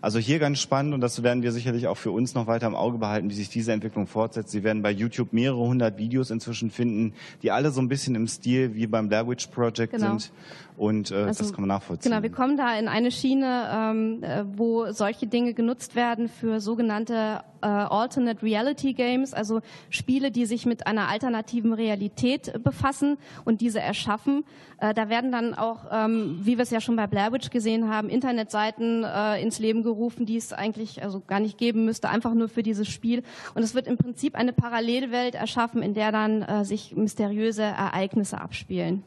Also hier ganz spannend und das werden wir sicherlich auch für uns noch weiter im Auge behalten, wie sich diese Entwicklung fortsetzt. Sie werden bei YouTube mehrere hundert Videos inzwischen finden, die alle so ein bisschen im Stil wie beim Blair Witch Project genau. sind und äh, also, das kann man nachvollziehen. Genau, wir kommen da in eine Schiene, ähm, äh, wo solche Dinge genutzt werden für sogenannte äh, Alternate Reality Games, also Spiele, die sich mit einer alternativen Realität befassen und diese erschaffen. Äh, da werden dann auch, ähm, wie wir es ja schon bei Blair Witch gesehen haben, Internetseiten äh, ins Leben gerufen, die es eigentlich also gar nicht geben müsste, einfach nur für dieses Spiel. Und es wird im Prinzip eine Parallelwelt erschaffen, in der dann äh, sich mysteriöse Ereignisse abspielen.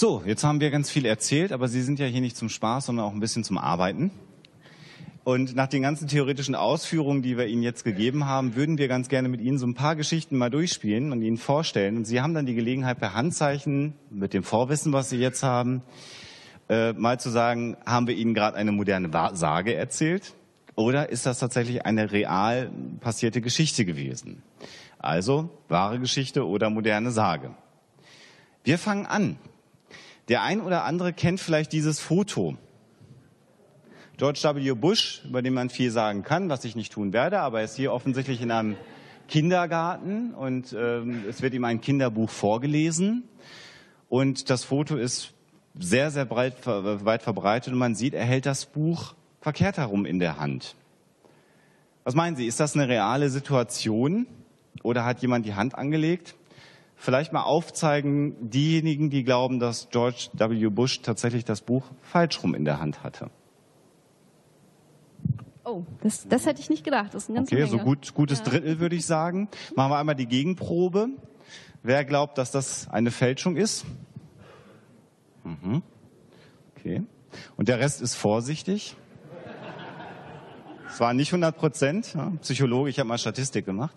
So, jetzt haben wir ganz viel erzählt, aber Sie sind ja hier nicht zum Spaß, sondern auch ein bisschen zum Arbeiten. Und nach den ganzen theoretischen Ausführungen, die wir Ihnen jetzt gegeben haben, würden wir ganz gerne mit Ihnen so ein paar Geschichten mal durchspielen und Ihnen vorstellen. Und Sie haben dann die Gelegenheit, per Handzeichen, mit dem Vorwissen, was Sie jetzt haben, äh, mal zu sagen, haben wir Ihnen gerade eine moderne Sage erzählt? Oder ist das tatsächlich eine real passierte Geschichte gewesen? Also wahre Geschichte oder moderne Sage. Wir fangen an der ein oder andere kennt vielleicht dieses Foto. George W. Bush, über den man viel sagen kann, was ich nicht tun werde, aber er ist hier offensichtlich in einem Kindergarten und ähm, es wird ihm ein Kinderbuch vorgelesen. Und das Foto ist sehr, sehr breit, weit verbreitet und man sieht, er hält das Buch verkehrt herum in der Hand. Was meinen Sie, ist das eine reale Situation oder hat jemand die Hand angelegt? Vielleicht mal aufzeigen, diejenigen, die glauben, dass George W. Bush tatsächlich das Buch falsch rum in der Hand hatte. Oh, das, das hätte ich nicht gedacht. Das ist ganze Okay, Menge. so gut, gutes Drittel würde ich sagen. Machen wir einmal die Gegenprobe. Wer glaubt, dass das eine Fälschung ist? Mhm. Okay. Und der Rest ist vorsichtig. Es war nicht 100 Prozent. Ja, Psychologe, ich habe mal Statistik gemacht.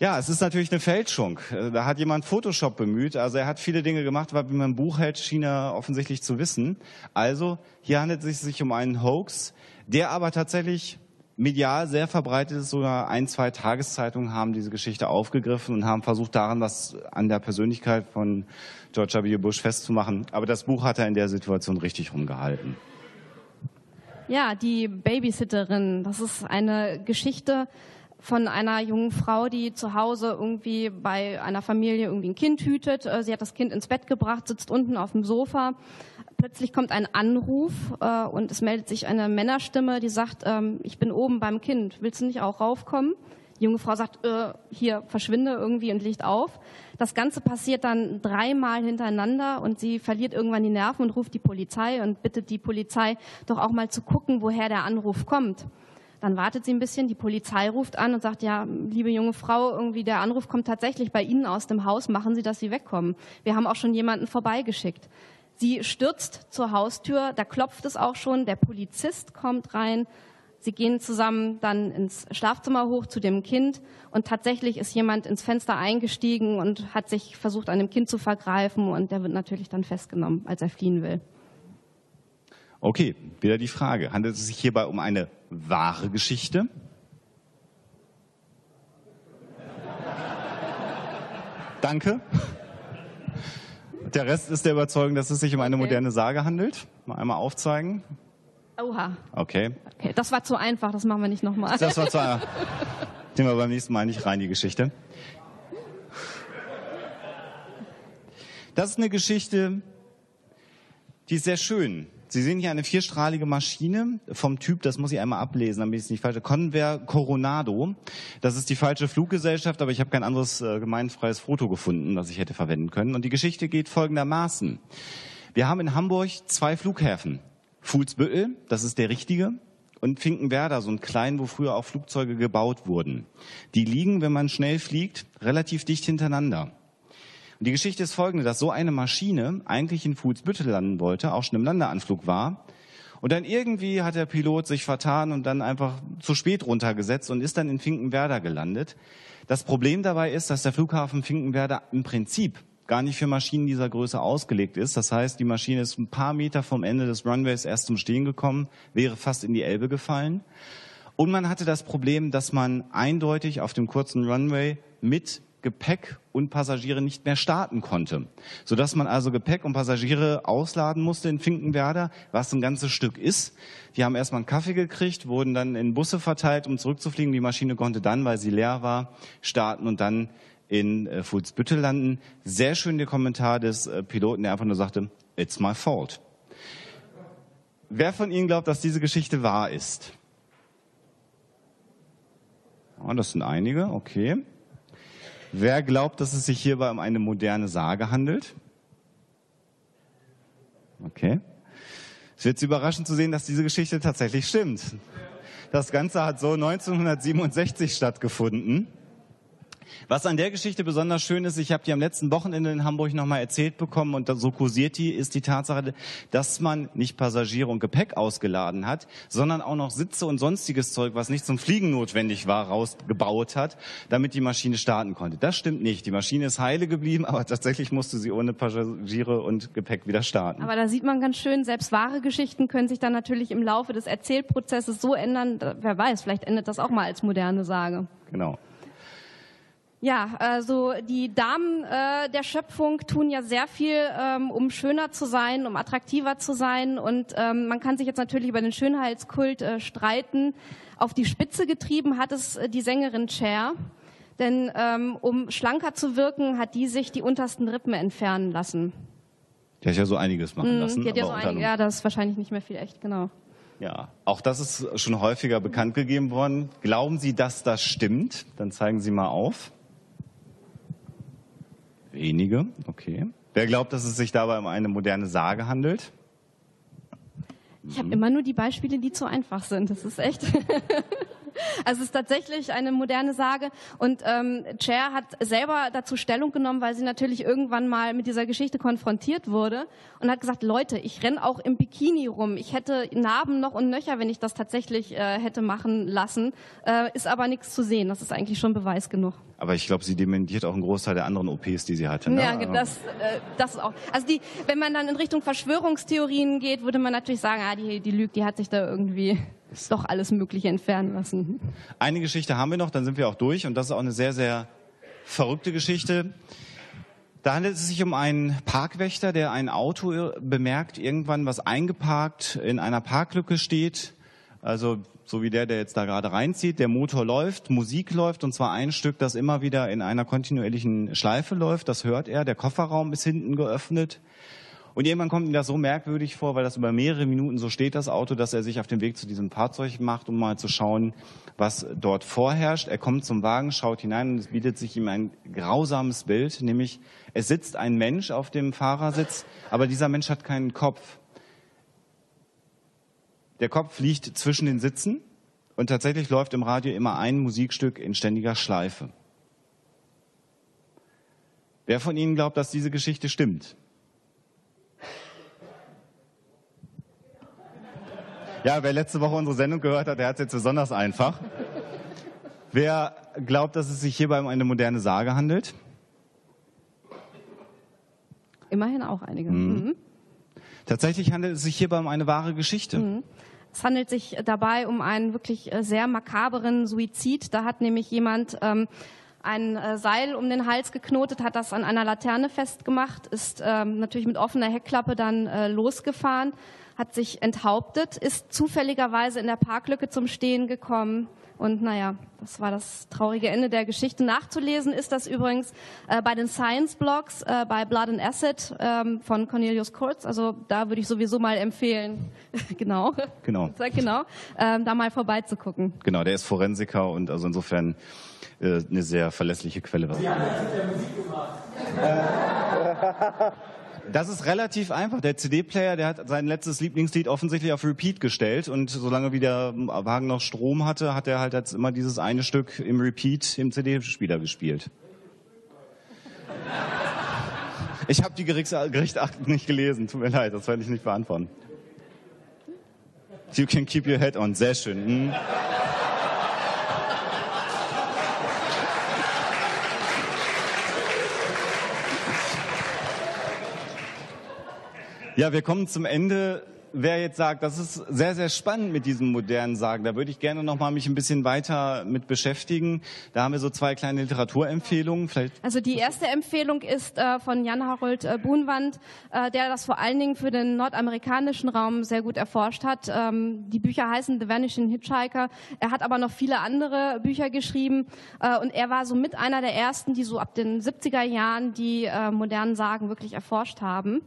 Ja, es ist natürlich eine Fälschung. Äh, Da hat jemand Photoshop bemüht. Also er hat viele Dinge gemacht, wie man ein Buch hält, schien er offensichtlich zu wissen. Also hier handelt es sich um einen Hoax, der aber tatsächlich medial sehr verbreitet ist. Sogar ein, zwei Tageszeitungen haben diese Geschichte aufgegriffen und haben versucht, daran was an der Persönlichkeit von George W. Bush festzumachen. Aber das Buch hat er in der Situation richtig rumgehalten. Ja, die Babysitterin. Das ist eine Geschichte von einer jungen Frau, die zu Hause irgendwie bei einer Familie irgendwie ein Kind hütet. Äh, Sie hat das Kind ins Bett gebracht, sitzt unten auf dem Sofa. Plötzlich kommt ein Anruf äh, und es meldet sich eine Männerstimme, die sagt, ähm, ich bin oben beim Kind, willst du nicht auch raufkommen? Die junge Frau sagt, äh, hier verschwinde irgendwie und legt auf. Das Ganze passiert dann dreimal hintereinander und sie verliert irgendwann die Nerven und ruft die Polizei und bittet die Polizei doch auch mal zu gucken, woher der Anruf kommt. Dann wartet sie ein bisschen, die Polizei ruft an und sagt, ja, liebe junge Frau, irgendwie der Anruf kommt tatsächlich bei Ihnen aus dem Haus, machen Sie, dass Sie wegkommen. Wir haben auch schon jemanden vorbeigeschickt. Sie stürzt zur Haustür, da klopft es auch schon, der Polizist kommt rein, Sie gehen zusammen dann ins Schlafzimmer hoch zu dem Kind und tatsächlich ist jemand ins Fenster eingestiegen und hat sich versucht, an dem Kind zu vergreifen und der wird natürlich dann festgenommen, als er fliehen will. Okay, wieder die Frage. Handelt es sich hierbei um eine wahre Geschichte? Danke. Der Rest ist der Überzeugung, dass es sich um eine Okay. moderne Sage handelt. Mal einmal aufzeigen. Oha, Okay. okay, das war zu einfach, das machen wir nicht nochmal. Das war zwar, nehmen wir beim nächsten Mal nicht rein, die Geschichte. Das ist eine Geschichte, die ist sehr schön. Sie sehen hier eine vierstrahlige Maschine vom Typ, das muss ich einmal ablesen, damit ich es nicht falsch Convair Coronado. Das ist die falsche Fluggesellschaft, aber ich habe kein anderes äh, gemeinfreies Foto gefunden, das ich hätte verwenden können. Und die Geschichte geht folgendermaßen. Wir haben in Hamburg zwei Flughäfen. Fuhlsbüttel, das ist der richtige, und Finkenwerder, so ein klein, wo früher auch Flugzeuge gebaut wurden. Die liegen, wenn man schnell fliegt, relativ dicht hintereinander. Und die Geschichte ist folgende, dass so eine Maschine eigentlich in Fuhlsbüttel landen wollte, auch schon im Landeanflug war. Und dann irgendwie hat der Pilot sich vertan und dann einfach zu spät runtergesetzt und ist dann in Finkenwerder gelandet. Das Problem dabei ist, dass der Flughafen Finkenwerder im Prinzip gar nicht für Maschinen dieser Größe ausgelegt ist. Das heißt, die Maschine ist ein paar Meter vom Ende des Runways erst zum Stehen gekommen, wäre fast in die Elbe gefallen. Und man hatte das Problem, dass man eindeutig auf dem kurzen Runway mit Gepäck und Passagiere nicht mehr starten konnte, sodass man also Gepäck und Passagiere ausladen musste in Finkenwerder, was ein ganzes Stück ist. Die haben erstmal einen Kaffee gekriegt, wurden dann in Busse verteilt, um zurückzufliegen. Die Maschine konnte dann, weil sie leer war, starten und dann in äh, landen. Sehr schön der Kommentar des äh, Piloten, der einfach nur sagte, it's my fault. Wer von Ihnen glaubt, dass diese Geschichte wahr ist? Ja, das sind einige, okay. Wer glaubt, dass es sich hierbei um eine moderne Sage handelt? Okay. Es wird Sie überraschen zu sehen, dass diese Geschichte tatsächlich stimmt. Das Ganze hat so 1967 stattgefunden. Was an der Geschichte besonders schön ist, ich habe die am letzten Wochenende in Hamburg nochmal erzählt bekommen und so kursiert die, ist die Tatsache, dass man nicht Passagiere und Gepäck ausgeladen hat, sondern auch noch Sitze und sonstiges Zeug, was nicht zum Fliegen notwendig war, rausgebaut hat, damit die Maschine starten konnte. Das stimmt nicht. Die Maschine ist heile geblieben, aber tatsächlich musste sie ohne Passagiere und Gepäck wieder starten. Aber da sieht man ganz schön, selbst wahre Geschichten können sich dann natürlich im Laufe des Erzählprozesses so ändern, wer weiß, vielleicht endet das auch mal als moderne Sage. Genau. Ja, also die Damen äh, der Schöpfung tun ja sehr viel, ähm, um schöner zu sein, um attraktiver zu sein. Und ähm, man kann sich jetzt natürlich über den Schönheitskult äh, streiten. Auf die Spitze getrieben hat es äh, die Sängerin Cher. Denn ähm, um schlanker zu wirken, hat die sich die untersten Rippen entfernen lassen. Die hat ja so einiges machen lassen. Mhm, die hat ja, so aber unter ein, ja, das ist wahrscheinlich nicht mehr viel echt, genau. Ja, auch das ist schon häufiger bekannt gegeben worden. Glauben Sie, dass das stimmt? Dann zeigen Sie mal auf. Wenige, okay. Wer glaubt, dass es sich dabei um eine moderne Sage handelt? Ich habe immer nur die Beispiele, die zu einfach sind. Das ist echt. Also es ist tatsächlich eine moderne Sage und ähm, Cher hat selber dazu Stellung genommen, weil sie natürlich irgendwann mal mit dieser Geschichte konfrontiert wurde und hat gesagt, Leute, ich renn auch im Bikini rum. Ich hätte Narben noch und nöcher, wenn ich das tatsächlich äh, hätte machen lassen. Äh, ist aber nichts zu sehen. Das ist eigentlich schon Beweis genug. Aber ich glaube, sie dementiert auch einen Großteil der anderen OPs, die sie hatte. Ne? Ja, das, äh, das auch. Also die, wenn man dann in Richtung Verschwörungstheorien geht, würde man natürlich sagen, ah, die, die lügt, die hat sich da irgendwie doch alles Mögliche entfernen lassen. Eine Geschichte haben wir noch, dann sind wir auch durch. Und das ist auch eine sehr, sehr verrückte Geschichte. Da handelt es sich um einen Parkwächter, der ein Auto bemerkt, irgendwann was eingeparkt in einer Parklücke steht. Also so wie der, der jetzt da gerade reinzieht. Der Motor läuft, Musik läuft und zwar ein Stück, das immer wieder in einer kontinuierlichen Schleife läuft. Das hört er. Der Kofferraum ist hinten geöffnet. Und irgendwann kommt ihm das so merkwürdig vor, weil das über mehrere Minuten so steht, das Auto, dass er sich auf den Weg zu diesem Fahrzeug macht, um mal zu schauen, was dort vorherrscht. Er kommt zum Wagen, schaut hinein und es bietet sich ihm ein grausames Bild, nämlich es sitzt ein Mensch auf dem Fahrersitz, aber dieser Mensch hat keinen Kopf. Der Kopf liegt zwischen den Sitzen und tatsächlich läuft im Radio immer ein Musikstück in ständiger Schleife. Wer von Ihnen glaubt, dass diese Geschichte stimmt? Ja, wer letzte Woche unsere Sendung gehört hat, der hat es jetzt besonders einfach. Wer glaubt, dass es sich hierbei um eine moderne Sage handelt? Immerhin auch einige. Mhm. Mhm. Tatsächlich handelt es sich hierbei um eine wahre Geschichte. Mhm. Es handelt sich dabei um einen wirklich äh, sehr makaberen Suizid. Da hat nämlich jemand ähm, ein äh, Seil um den Hals geknotet, hat das an einer Laterne festgemacht, ist ähm, natürlich mit offener Heckklappe dann äh, losgefahren, hat sich enthauptet, ist zufälligerweise in der Parklücke zum Stehen gekommen. Und naja, das war das traurige Ende der Geschichte. Nachzulesen ist das übrigens äh, bei den Science-Blogs, äh, bei Blood and Acid ähm, von Cornelius Kurz. Also da würde ich sowieso mal empfehlen, genau, genau, genau ähm, da mal vorbeizugucken. Genau, der ist Forensiker und also insofern äh, eine sehr verlässliche Quelle. Sie haben Musik gemacht. Das ist relativ einfach. Der CD-Player, der hat sein letztes Lieblingslied offensichtlich auf Repeat gestellt und solange wie der Wagen noch Strom hatte, hat er halt jetzt immer dieses eine Stück im Repeat im CD-Spieler gespielt. Ich habe die Gerichtsakten nicht gelesen, tut mir leid, das werde ich nicht beantworten. You can keep your head on, sehr schön. Hm. Ja, wir kommen zum Ende wer jetzt sagt, das ist sehr, sehr spannend mit diesen modernen Sagen, da würde ich gerne noch mal mich ein bisschen weiter mit beschäftigen. Da haben wir so zwei kleine Literaturempfehlungen. Vielleicht also die erste Empfehlung ist äh, von Jan-Harold äh, Buhnwand, äh, der das vor allen Dingen für den nordamerikanischen Raum sehr gut erforscht hat. Ähm, die Bücher heißen The Vanishing Hitchhiker. Er hat aber noch viele andere Bücher geschrieben und er war so mit einer der ersten, die so ab den 70er Jahren die modernen Sagen wirklich erforscht haben.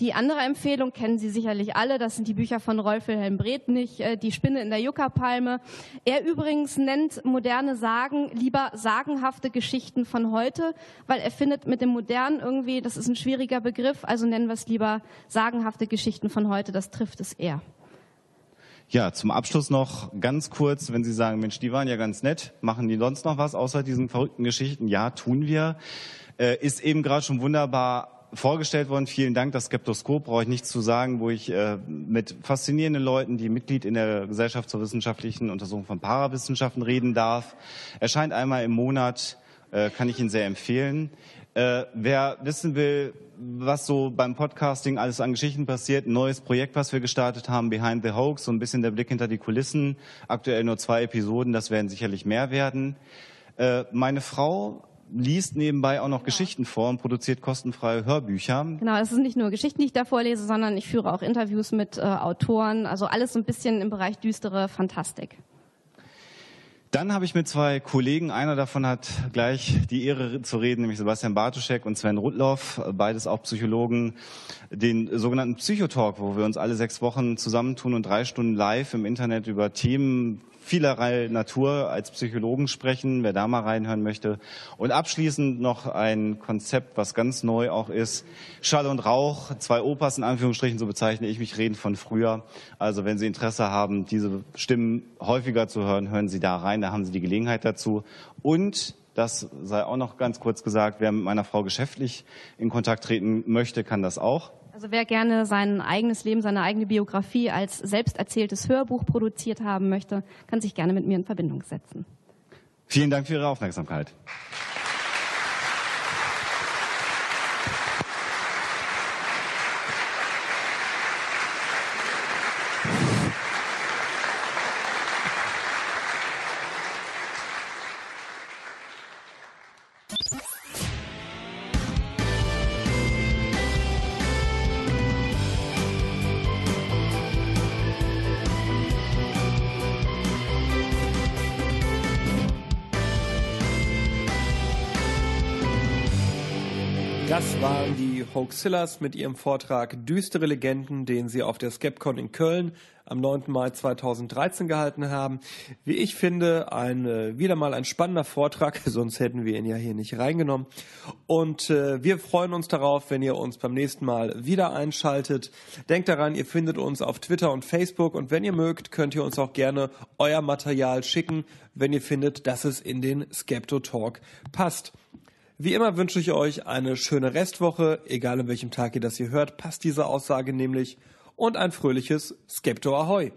Die andere Empfehlung kennen Sie sicherlich alle, das sind die Bücher von Rolf Wilhelm Bretnich, äh, Die Spinne in der Juckerpalme. Er übrigens nennt moderne Sagen lieber sagenhafte Geschichten von heute, weil er findet mit dem modernen irgendwie, das ist ein schwieriger Begriff, also nennen wir es lieber sagenhafte Geschichten von heute, das trifft es eher. Ja, zum Abschluss noch ganz kurz, wenn Sie sagen, Mensch, die waren ja ganz nett, machen die sonst noch was außer diesen verrückten Geschichten? Ja, tun wir. Äh, ist eben gerade schon wunderbar vorgestellt worden. Vielen Dank. Das Skeptoskop brauche ich nichts zu sagen, wo ich äh, mit faszinierenden Leuten, die Mitglied in der Gesellschaft zur wissenschaftlichen Untersuchung von Parawissenschaften reden darf. Erscheint einmal im Monat, äh, kann ich Ihnen sehr empfehlen. Äh, wer wissen will, was so beim Podcasting alles an Geschichten passiert, ein neues Projekt, was wir gestartet haben, Behind the Hoax, so ein bisschen der Blick hinter die Kulissen. Aktuell nur zwei Episoden, das werden sicherlich mehr werden. Äh, meine Frau liest nebenbei auch noch Geschichten vor und produziert kostenfreie Hörbücher. Genau, es ist nicht nur Geschichten, die ich da vorlese, sondern ich führe auch Interviews mit äh, Autoren, also alles so ein bisschen im Bereich düstere Fantastik. Dann habe ich mit zwei Kollegen, einer davon hat gleich die Ehre zu reden, nämlich Sebastian Bartuschek und Sven Rudloff, beides auch Psychologen, den sogenannten Psychotalk, wo wir uns alle sechs Wochen zusammentun und drei Stunden live im Internet über Themen vielerlei Natur als Psychologen sprechen, wer da mal reinhören möchte. Und abschließend noch ein Konzept, was ganz neu auch ist. Schall und Rauch, zwei Opas in Anführungsstrichen, so bezeichne ich mich, reden von früher. Also wenn Sie Interesse haben, diese Stimmen häufiger zu hören, hören Sie da rein, da haben Sie die Gelegenheit dazu. Und das sei auch noch ganz kurz gesagt, wer mit meiner Frau geschäftlich in Kontakt treten möchte, kann das auch. Also wer gerne sein eigenes Leben, seine eigene Biografie als selbst erzähltes Hörbuch produziert haben möchte, kann sich gerne mit mir in Verbindung setzen. Vielen Dank für Ihre Aufmerksamkeit. Hoaxillas mit ihrem Vortrag Düstere Legenden, den sie auf der Skepcon in Köln am 9. Mai 2013 gehalten haben. Wie ich finde, ein, äh, wieder mal ein spannender Vortrag, sonst hätten wir ihn ja hier nicht reingenommen. Und äh, wir freuen uns darauf, wenn ihr uns beim nächsten Mal wieder einschaltet. Denkt daran, ihr findet uns auf Twitter und Facebook und wenn ihr mögt, könnt ihr uns auch gerne euer Material schicken, wenn ihr findet, dass es in den Skepto Talk passt. Wie immer wünsche ich euch eine schöne Restwoche, egal an welchem Tag ihr das hier hört, passt diese Aussage nämlich, und ein fröhliches Skepto Ahoi.